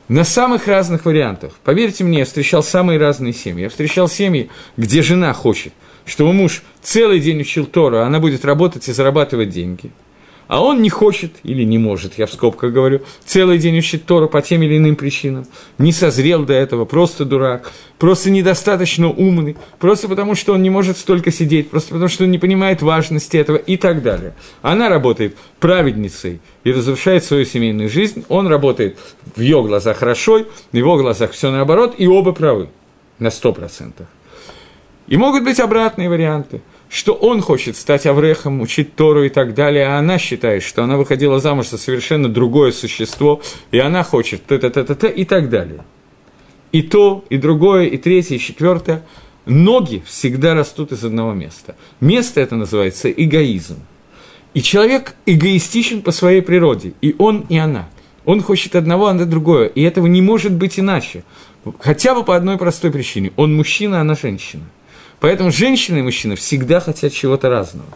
S1: на самых разных вариантах. Поверьте мне, я встречал самые разные семьи. Я встречал семьи, где жена хочет, чтобы муж целый день учил Тору, а она будет работать и зарабатывать деньги – а он не хочет или не может, я в скобках говорю, целый день учить Тору по тем или иным причинам, не созрел до этого, просто дурак, просто недостаточно умный, просто потому, что он не может столько сидеть, просто потому, что он не понимает важности этого и так далее. Она работает праведницей и разрушает свою семейную жизнь, он работает в ее глазах хорошо, в его глазах все наоборот, и оба правы на сто процентов. И могут быть обратные варианты – что он хочет стать Аврехом, учить Тору и так далее, а она считает, что она выходила замуж за совершенно другое существо, и она хочет т-т-т-т и так далее. И то, и другое, и третье, и четвертое. Ноги всегда растут из одного места. Место это называется эгоизм. И человек эгоистичен по своей природе, и он, и она. Он хочет одного, а она другое, и этого не может быть иначе. Хотя бы по одной простой причине. Он мужчина, а она женщина. Поэтому женщины и мужчины всегда хотят чего-то разного.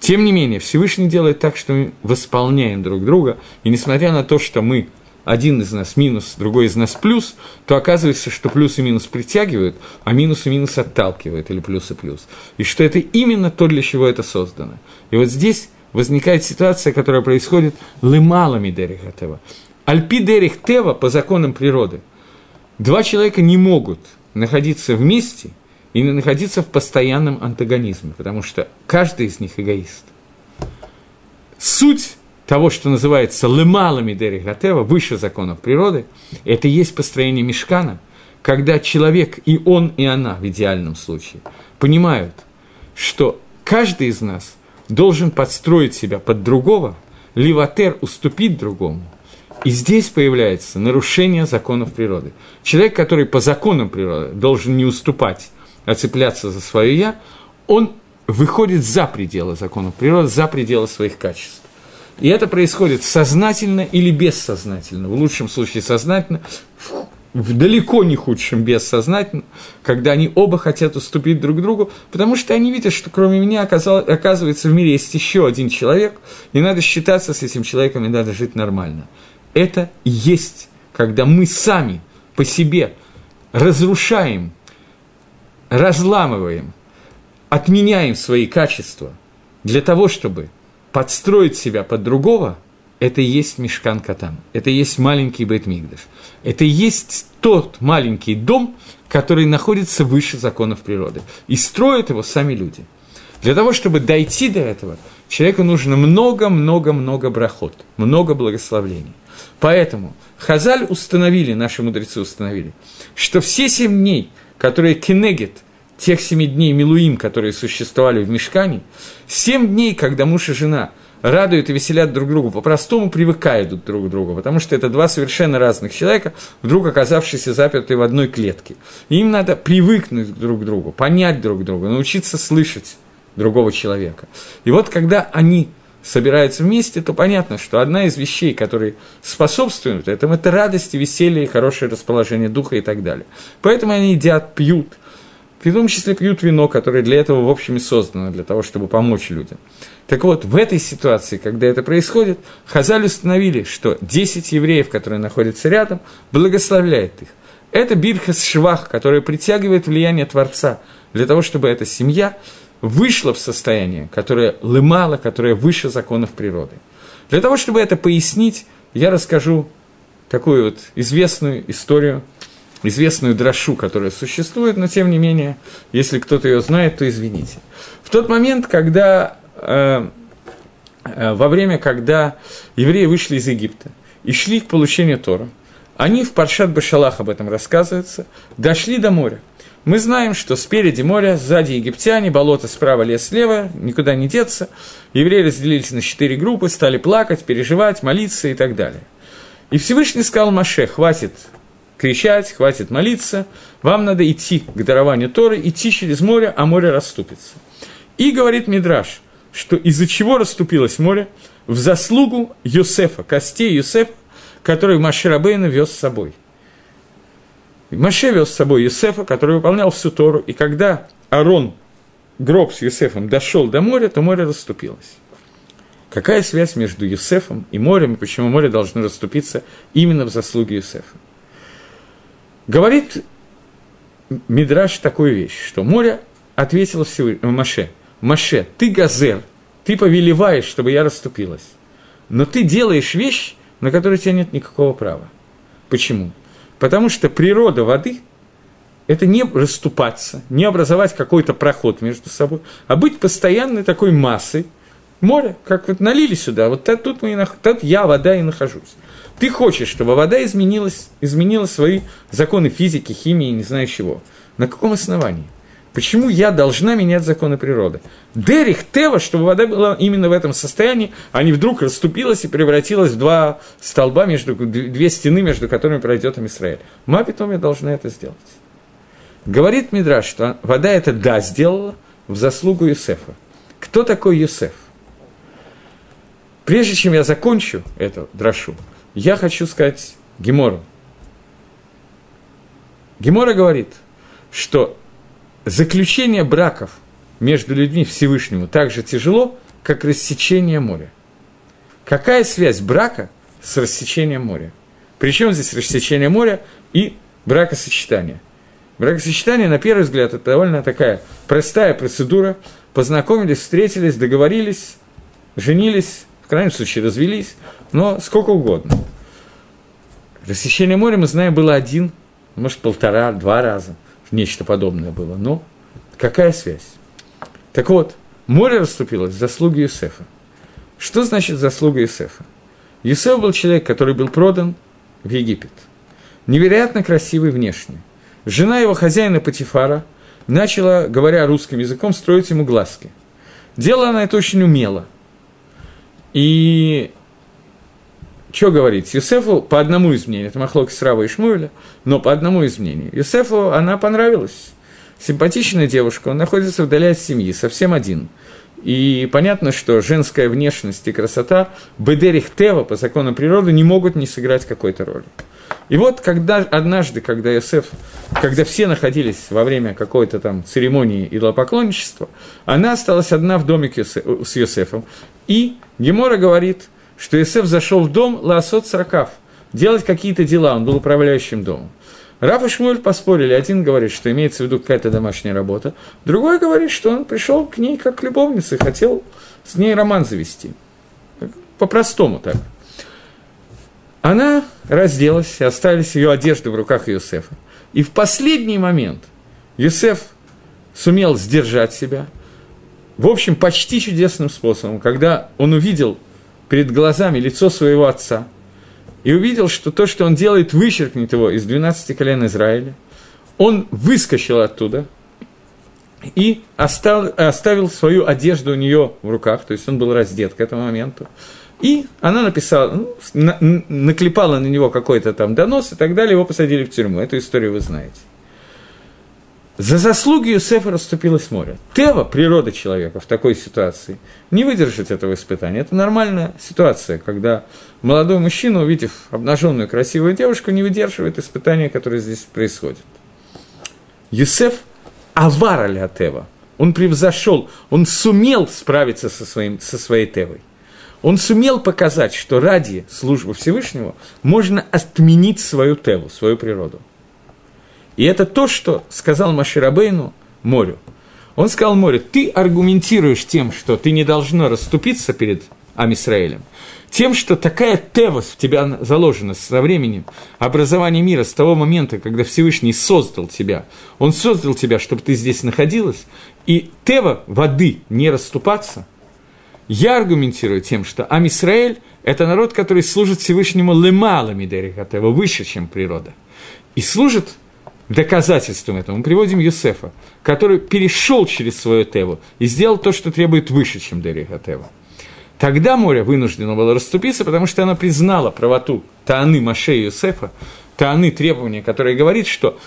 S1: Тем не менее, Всевышний делает так, что мы восполняем друг друга, и несмотря на то, что мы один из нас минус, другой из нас плюс, то оказывается, что плюс и минус притягивают, а минус и минус отталкивают, или плюс и плюс. И что это именно то, для чего это создано. И вот здесь возникает ситуация, которая происходит лымалами Дерих этого. Альпи Дерих Тева по законам природы. Два человека не могут находиться вместе и находиться в постоянном антагонизме, потому что каждый из них эгоист. Суть того, что называется лемалами дерегатева, выше законов природы, это и есть построение мешкана, когда человек и он, и она в идеальном случае понимают, что каждый из нас должен подстроить себя под другого, ливатер уступить другому. И здесь появляется нарушение законов природы. Человек, который по законам природы должен не уступать, а цепляться за свое «я», он выходит за пределы законов природы, за пределы своих качеств. И это происходит сознательно или бессознательно. В лучшем случае сознательно, в далеко не худшем бессознательно, когда они оба хотят уступить друг другу, потому что они видят, что кроме меня оказывается в мире есть еще один человек, и надо считаться с этим человеком, и надо жить нормально. Это есть, когда мы сами по себе разрушаем, разламываем, отменяем свои качества для того, чтобы подстроить себя под другого, это и есть мешкан катан, это и есть маленький бейтмигдаш. Это и есть тот маленький дом, который находится выше законов природы. И строят его сами люди. Для того, чтобы дойти до этого, человеку нужно много-много-много брахот, много благословений. Поэтому Хазаль установили, наши мудрецы установили, что все семь дней, которые Кенегет, тех семи дней Милуим, которые существовали в Мешкане, семь дней, когда муж и жена – радуют и веселят друг друга, по-простому привыкают друг к другу, потому что это два совершенно разных человека, вдруг оказавшиеся заперты в одной клетке. Им надо привыкнуть друг к другу, понять друг друга, научиться слышать другого человека. И вот когда они собираются вместе, то понятно, что одна из вещей, которые способствуют этому, это радость, веселье, хорошее расположение духа и так далее. Поэтому они едят, пьют, в том числе пьют вино, которое для этого, в общем, и создано, для того, чтобы помочь людям. Так вот, в этой ситуации, когда это происходит, Хазаль установили, что 10 евреев, которые находятся рядом, благословляет их. Это Бирхас Швах, который притягивает влияние Творца для того, чтобы эта семья вышла в состояние, которое лымало, которое выше законов природы. Для того, чтобы это пояснить, я расскажу такую вот известную историю, известную дрошу, которая существует, но тем не менее, если кто-то ее знает, то извините. В тот момент, когда Э, э, во время, когда евреи вышли из Египта и шли к получению Тора, они в Паршат Башалах об этом рассказывается, дошли до моря. Мы знаем, что спереди море, сзади египтяне, болото справа, лес слева, никуда не деться. Евреи разделились на четыре группы, стали плакать, переживать, молиться и так далее. И Всевышний сказал Маше, хватит кричать, хватит молиться, вам надо идти к дарованию Торы, идти через море, а море расступится. И говорит Мидраш, что из-за чего расступилось море? В заслугу Юсефа, костей Юсефа, который Маше Рабейна вез с собой. Маше вез с собой Юсефа, который выполнял всю Тору, и когда Арон, гроб с Юсефом, дошел до моря, то море расступилось. Какая связь между Юсефом и морем, и почему море должно расступиться именно в заслуге Юсефа? Говорит Мидраш такую вещь, что море ответило Всевышнему Маше – Маше, ты газер, ты повелеваешь, чтобы я расступилась. Но ты делаешь вещь, на которую у тебя нет никакого права. Почему? Потому что природа воды – это не расступаться, не образовать какой-то проход между собой, а быть постоянной такой массой, море, как вот налили сюда, вот тут, мы и, тут я, вода, и нахожусь. Ты хочешь, чтобы вода изменилась, изменила свои законы физики, химии, не знаю чего. На каком основании? Почему я должна менять законы природы? Дерих Тева, чтобы вода была именно в этом состоянии, а не вдруг расступилась и превратилась в два столба, между, две стены, между которыми пройдет Израиль. Ма потом я должна это сделать. Говорит Мидраш, что вода это да сделала в заслугу Юсефа. Кто такой Юсеф? Прежде чем я закончу эту драшу, я хочу сказать Гемору. Гемора говорит, что заключение браков между людьми Всевышнему так же тяжело, как рассечение моря. Какая связь брака с рассечением моря? Причем здесь рассечение моря и бракосочетание? Бракосочетание, на первый взгляд, это довольно такая простая процедура. Познакомились, встретились, договорились, женились, в крайнем случае развелись, но сколько угодно. Рассечение моря, мы знаем, было один может, полтора, два раза, нечто подобное было. Но какая связь? Так вот, море расступилось заслуги Юсефа. Что значит заслуга Юсефа? Юсеф был человек, который был продан в Египет. Невероятно красивый внешне. Жена его хозяина Патифара начала, говоря русским языком, строить ему глазки. Делала она это очень умело. И что говорить? Юсефу по одному из мнений, это Махлок Срава и Шмуэля, но по одному из мнений. Юсефу она понравилась. Симпатичная девушка, он находится вдали от семьи, совсем один. И понятно, что женская внешность и красота Бедерих Тева по закону природы не могут не сыграть какой-то роли. И вот когда однажды, когда Йосеф, когда все находились во время какой-то там церемонии идолопоклонничества, она осталась одна в доме с Йосефом. И Гемора говорит, что Йосеф зашел в дом Лаосот Саракав, делать какие-то дела, он был управляющим домом. Раф и Шмуэль поспорили. Один говорит, что имеется в виду какая-то домашняя работа. Другой говорит, что он пришел к ней как к любовнице, хотел с ней роман завести. По-простому так. Она разделась, и остались ее одежды в руках Иосифа. И в последний момент Юсеф сумел сдержать себя, в общем, почти чудесным способом, когда он увидел перед глазами лицо своего отца и увидел, что то, что он делает, вычеркнет его из 12 колен Израиля, он выскочил оттуда и оставил, оставил свою одежду у нее в руках, то есть он был раздет к этому моменту, и она написала, ну, на, наклепала на него какой-то там донос и так далее, его посадили в тюрьму. Эту историю вы знаете. За заслуги Юсефа расступилось море. Тева, природа человека в такой ситуации, не выдержит этого испытания. Это нормальная ситуация, когда молодой мужчина, увидев обнаженную красивую девушку, не выдерживает испытания, которое здесь происходит. Юсеф авара ля Тева. Он превзошел, он сумел справиться со, своим, со своей Тевой. Он сумел показать, что ради службы Всевышнего можно отменить свою теву, свою природу. И это то, что сказал Маширабейну морю. Он сказал морю, ты аргументируешь тем, что ты не должно расступиться перед Амисраэлем, тем, что такая тевос в тебя заложена со временем образования мира, с того момента, когда Всевышний создал тебя, он создал тебя, чтобы ты здесь находилась, и тева воды не расступаться – я аргументирую тем, что Амисраэль – это народ, который служит Всевышнему лемалами Дерихатева, выше, чем природа. И служит доказательством этому. Мы приводим Юсефа, который перешел через свою Теву и сделал то, что требует выше, чем Дерихатева. Тогда море вынуждено было расступиться, потому что оно признало правоту Тааны Маше и Юсефа, Тааны требования, которые говорит, что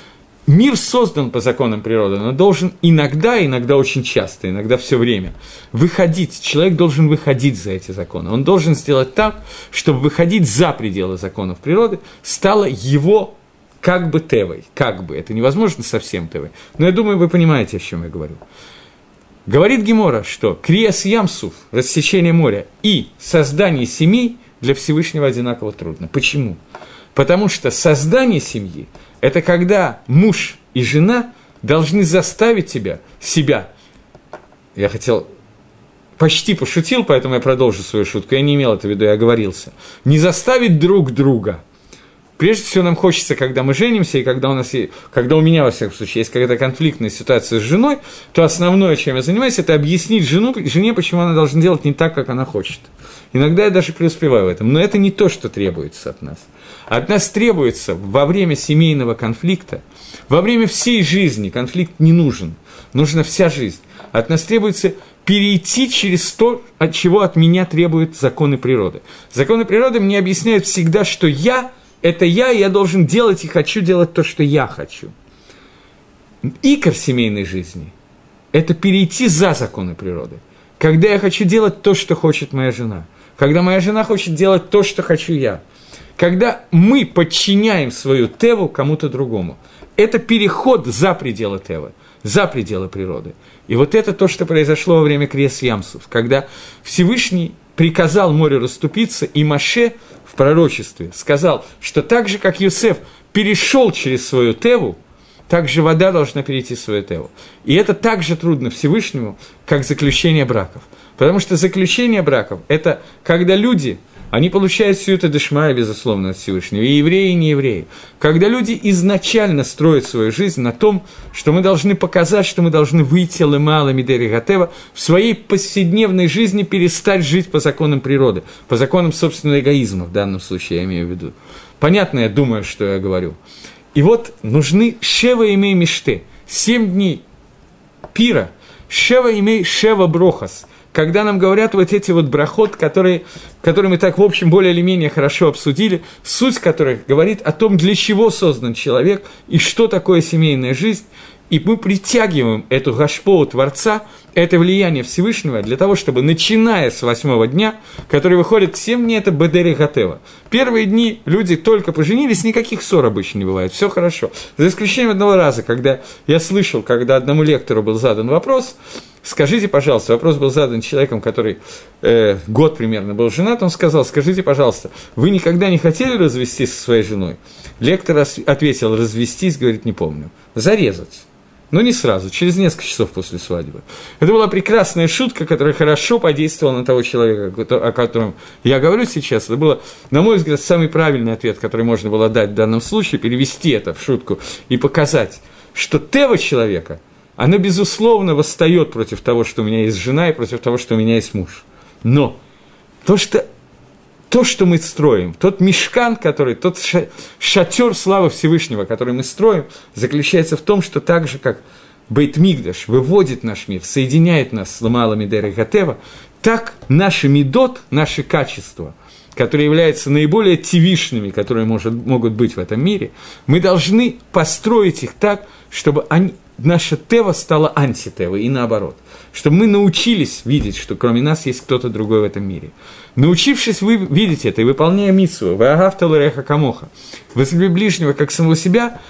S1: Мир создан по законам природы, но должен иногда, иногда очень часто, иногда все время выходить. Человек должен выходить за эти законы. Он должен сделать так, чтобы выходить за пределы законов природы стало его как бы тевой. Как бы. Это невозможно совсем тевой. Но я думаю, вы понимаете, о чем я говорю. Говорит Гемора, что криас ямсуф, рассечение моря, и создание семей для Всевышнего одинаково трудно. Почему? Потому что создание семьи – это когда муж и жена должны заставить тебя, себя, я хотел, почти пошутил, поэтому я продолжу свою шутку, я не имел это в виду, я оговорился, не заставить друг друга. Прежде всего нам хочется, когда мы женимся, и когда у нас, когда у меня, во всяком случае, есть какая-то конфликтная ситуация с женой, то основное, чем я занимаюсь, это объяснить жену, жене, почему она должна делать не так, как она хочет. Иногда я даже преуспеваю в этом, но это не то, что требуется от нас – от нас требуется во время семейного конфликта, во время всей жизни конфликт не нужен, нужна вся жизнь. От нас требуется перейти через то, от чего от меня требуют законы природы. Законы природы мне объясняют всегда, что я – это я, и я должен делать и хочу делать то, что я хочу. Икор семейной жизни – это перейти за законы природы. Когда я хочу делать то, что хочет моя жена. Когда моя жена хочет делать то, что хочу я – когда мы подчиняем свою теву кому-то другому. Это переход за пределы тевы, за пределы природы. И вот это то, что произошло во время Крес Ямсов, когда Всевышний приказал морю расступиться, и Маше пророчестве сказал, что так же, как Юсеф перешел через свою теву, так же вода должна перейти свою теву. И это так же трудно Всевышнему, как заключение браков. Потому что заключение браков – это когда люди они получают всю это дешмая, безусловно, от Всевышнего, и евреи, и не евреи. Когда люди изначально строят свою жизнь на том, что мы должны показать, что мы должны выйти лемала Мидери Гатева, в своей повседневной жизни перестать жить по законам природы, по законам собственного эгоизма, в данном случае я имею в виду. Понятно, я думаю, что я говорю. И вот нужны шева имей мишты, семь дней пира, шева имей шева брохас – когда нам говорят вот эти вот брахот, которые, которые мы так, в общем, более или менее хорошо обсудили, суть которых говорит о том, для чего создан человек и что такое семейная жизнь, и мы притягиваем эту гашпоу Творца, это влияние Всевышнего для того, чтобы, начиная с восьмого дня, который выходит к 7 дней, это Бедери Гатева. Первые дни люди только поженились, никаких ссор обычно не бывает, все хорошо. За исключением одного раза, когда я слышал, когда одному лектору был задан вопрос, скажите, пожалуйста, вопрос был задан человеком, который э, год примерно был женат, он сказал, скажите, пожалуйста, вы никогда не хотели развестись со своей женой? Лектор ответил, развестись, говорит, не помню, зарезать. Но не сразу, через несколько часов после свадьбы. Это была прекрасная шутка, которая хорошо подействовала на того человека, о котором я говорю сейчас. Это было, на мой взгляд, самый правильный ответ, который можно было дать в данном случае, перевести это в шутку и показать, что тева человека, она, безусловно, восстает против того, что у меня есть жена, и против того, что у меня есть муж. Но то, что то, что мы строим, тот мешкан, который, тот шатер славы Всевышнего, который мы строим, заключается в том, что так же, как Бейтмигдаш выводит наш мир, соединяет нас с Ламалами Деры Гатева, так наши медот, наши качества, которые являются наиболее тивишными, которые может, могут быть в этом мире, мы должны построить их так, чтобы они, наша тева стала антитева, и наоборот. Чтобы мы научились видеть, что кроме нас есть кто-то другой в этом мире. Научившись вы видеть это и выполняя митсу, вы агавталареха камоха, возлюби ближнего как самого себя,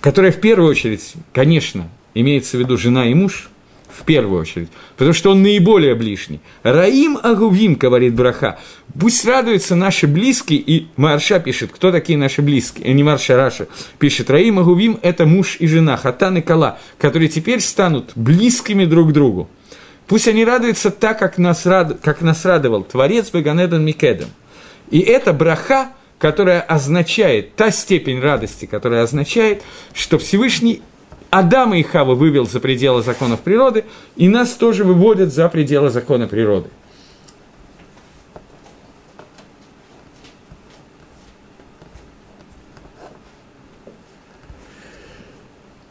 S1: которая в первую очередь, конечно, имеется в виду жена и муж, в первую очередь, потому что он наиболее ближний. Раим Агувим, говорит Браха, пусть радуются наши близкие, и Марша пишет, кто такие наши близкие, а не Марша Раша, пишет, Раим Агувим – это муж и жена, Хатан и Кала, которые теперь станут близкими друг к другу. Пусть они радуются так, как нас, рад, как нас радовал Творец Баганедан Микедом. И это браха, которая означает, та степень радости, которая означает, что Всевышний Адама и Хава вывел за пределы законов природы, и нас тоже выводят за пределы закона природы.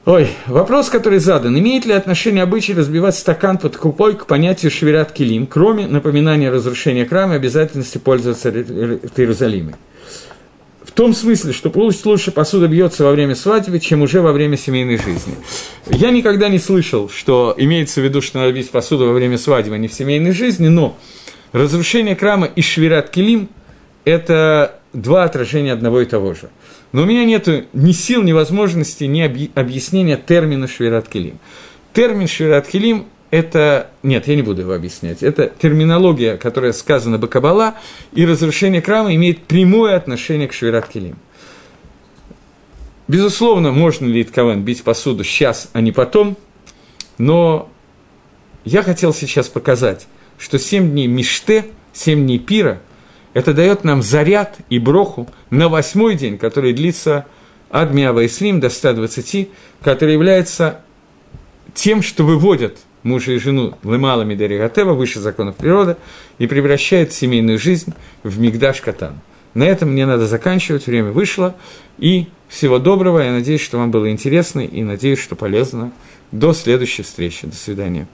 S1: Ой, вопрос, который задан. Имеет ли отношение обычай разбивать стакан под купой к понятию швират килим, кроме напоминания разрушения храма и обязательности пользоваться Иерусалимой? В том смысле, что пусть лучше посуда бьется во время свадьбы, чем уже во время семейной жизни. Я никогда не слышал, что имеется в виду, что надо бить посуду во время свадьбы, а не в семейной жизни, но разрушение храма и швират килим – это два отражения одного и того же – но у меня нет ни сил, ни возможности, ни объяснения термина Швират Келим. Термин Швират Келим – это… Нет, я не буду его объяснять. Это терминология, которая сказана Бакабала, и разрушение храма имеет прямое отношение к Швират Келим. Безусловно, можно ли Итковен бить посуду сейчас, а не потом, но я хотел сейчас показать, что семь дней Миште, семь дней Пира – это дает нам заряд и броху на восьмой день, который длится от Миава Ислим до 120, который является тем, что выводят мужа и жену Лемала Мидери Гатева выше законов природы и превращает семейную жизнь в Мигдаш Катан. На этом мне надо заканчивать, время вышло. И всего доброго, я надеюсь, что вам было интересно и надеюсь, что полезно. До следующей встречи. До свидания.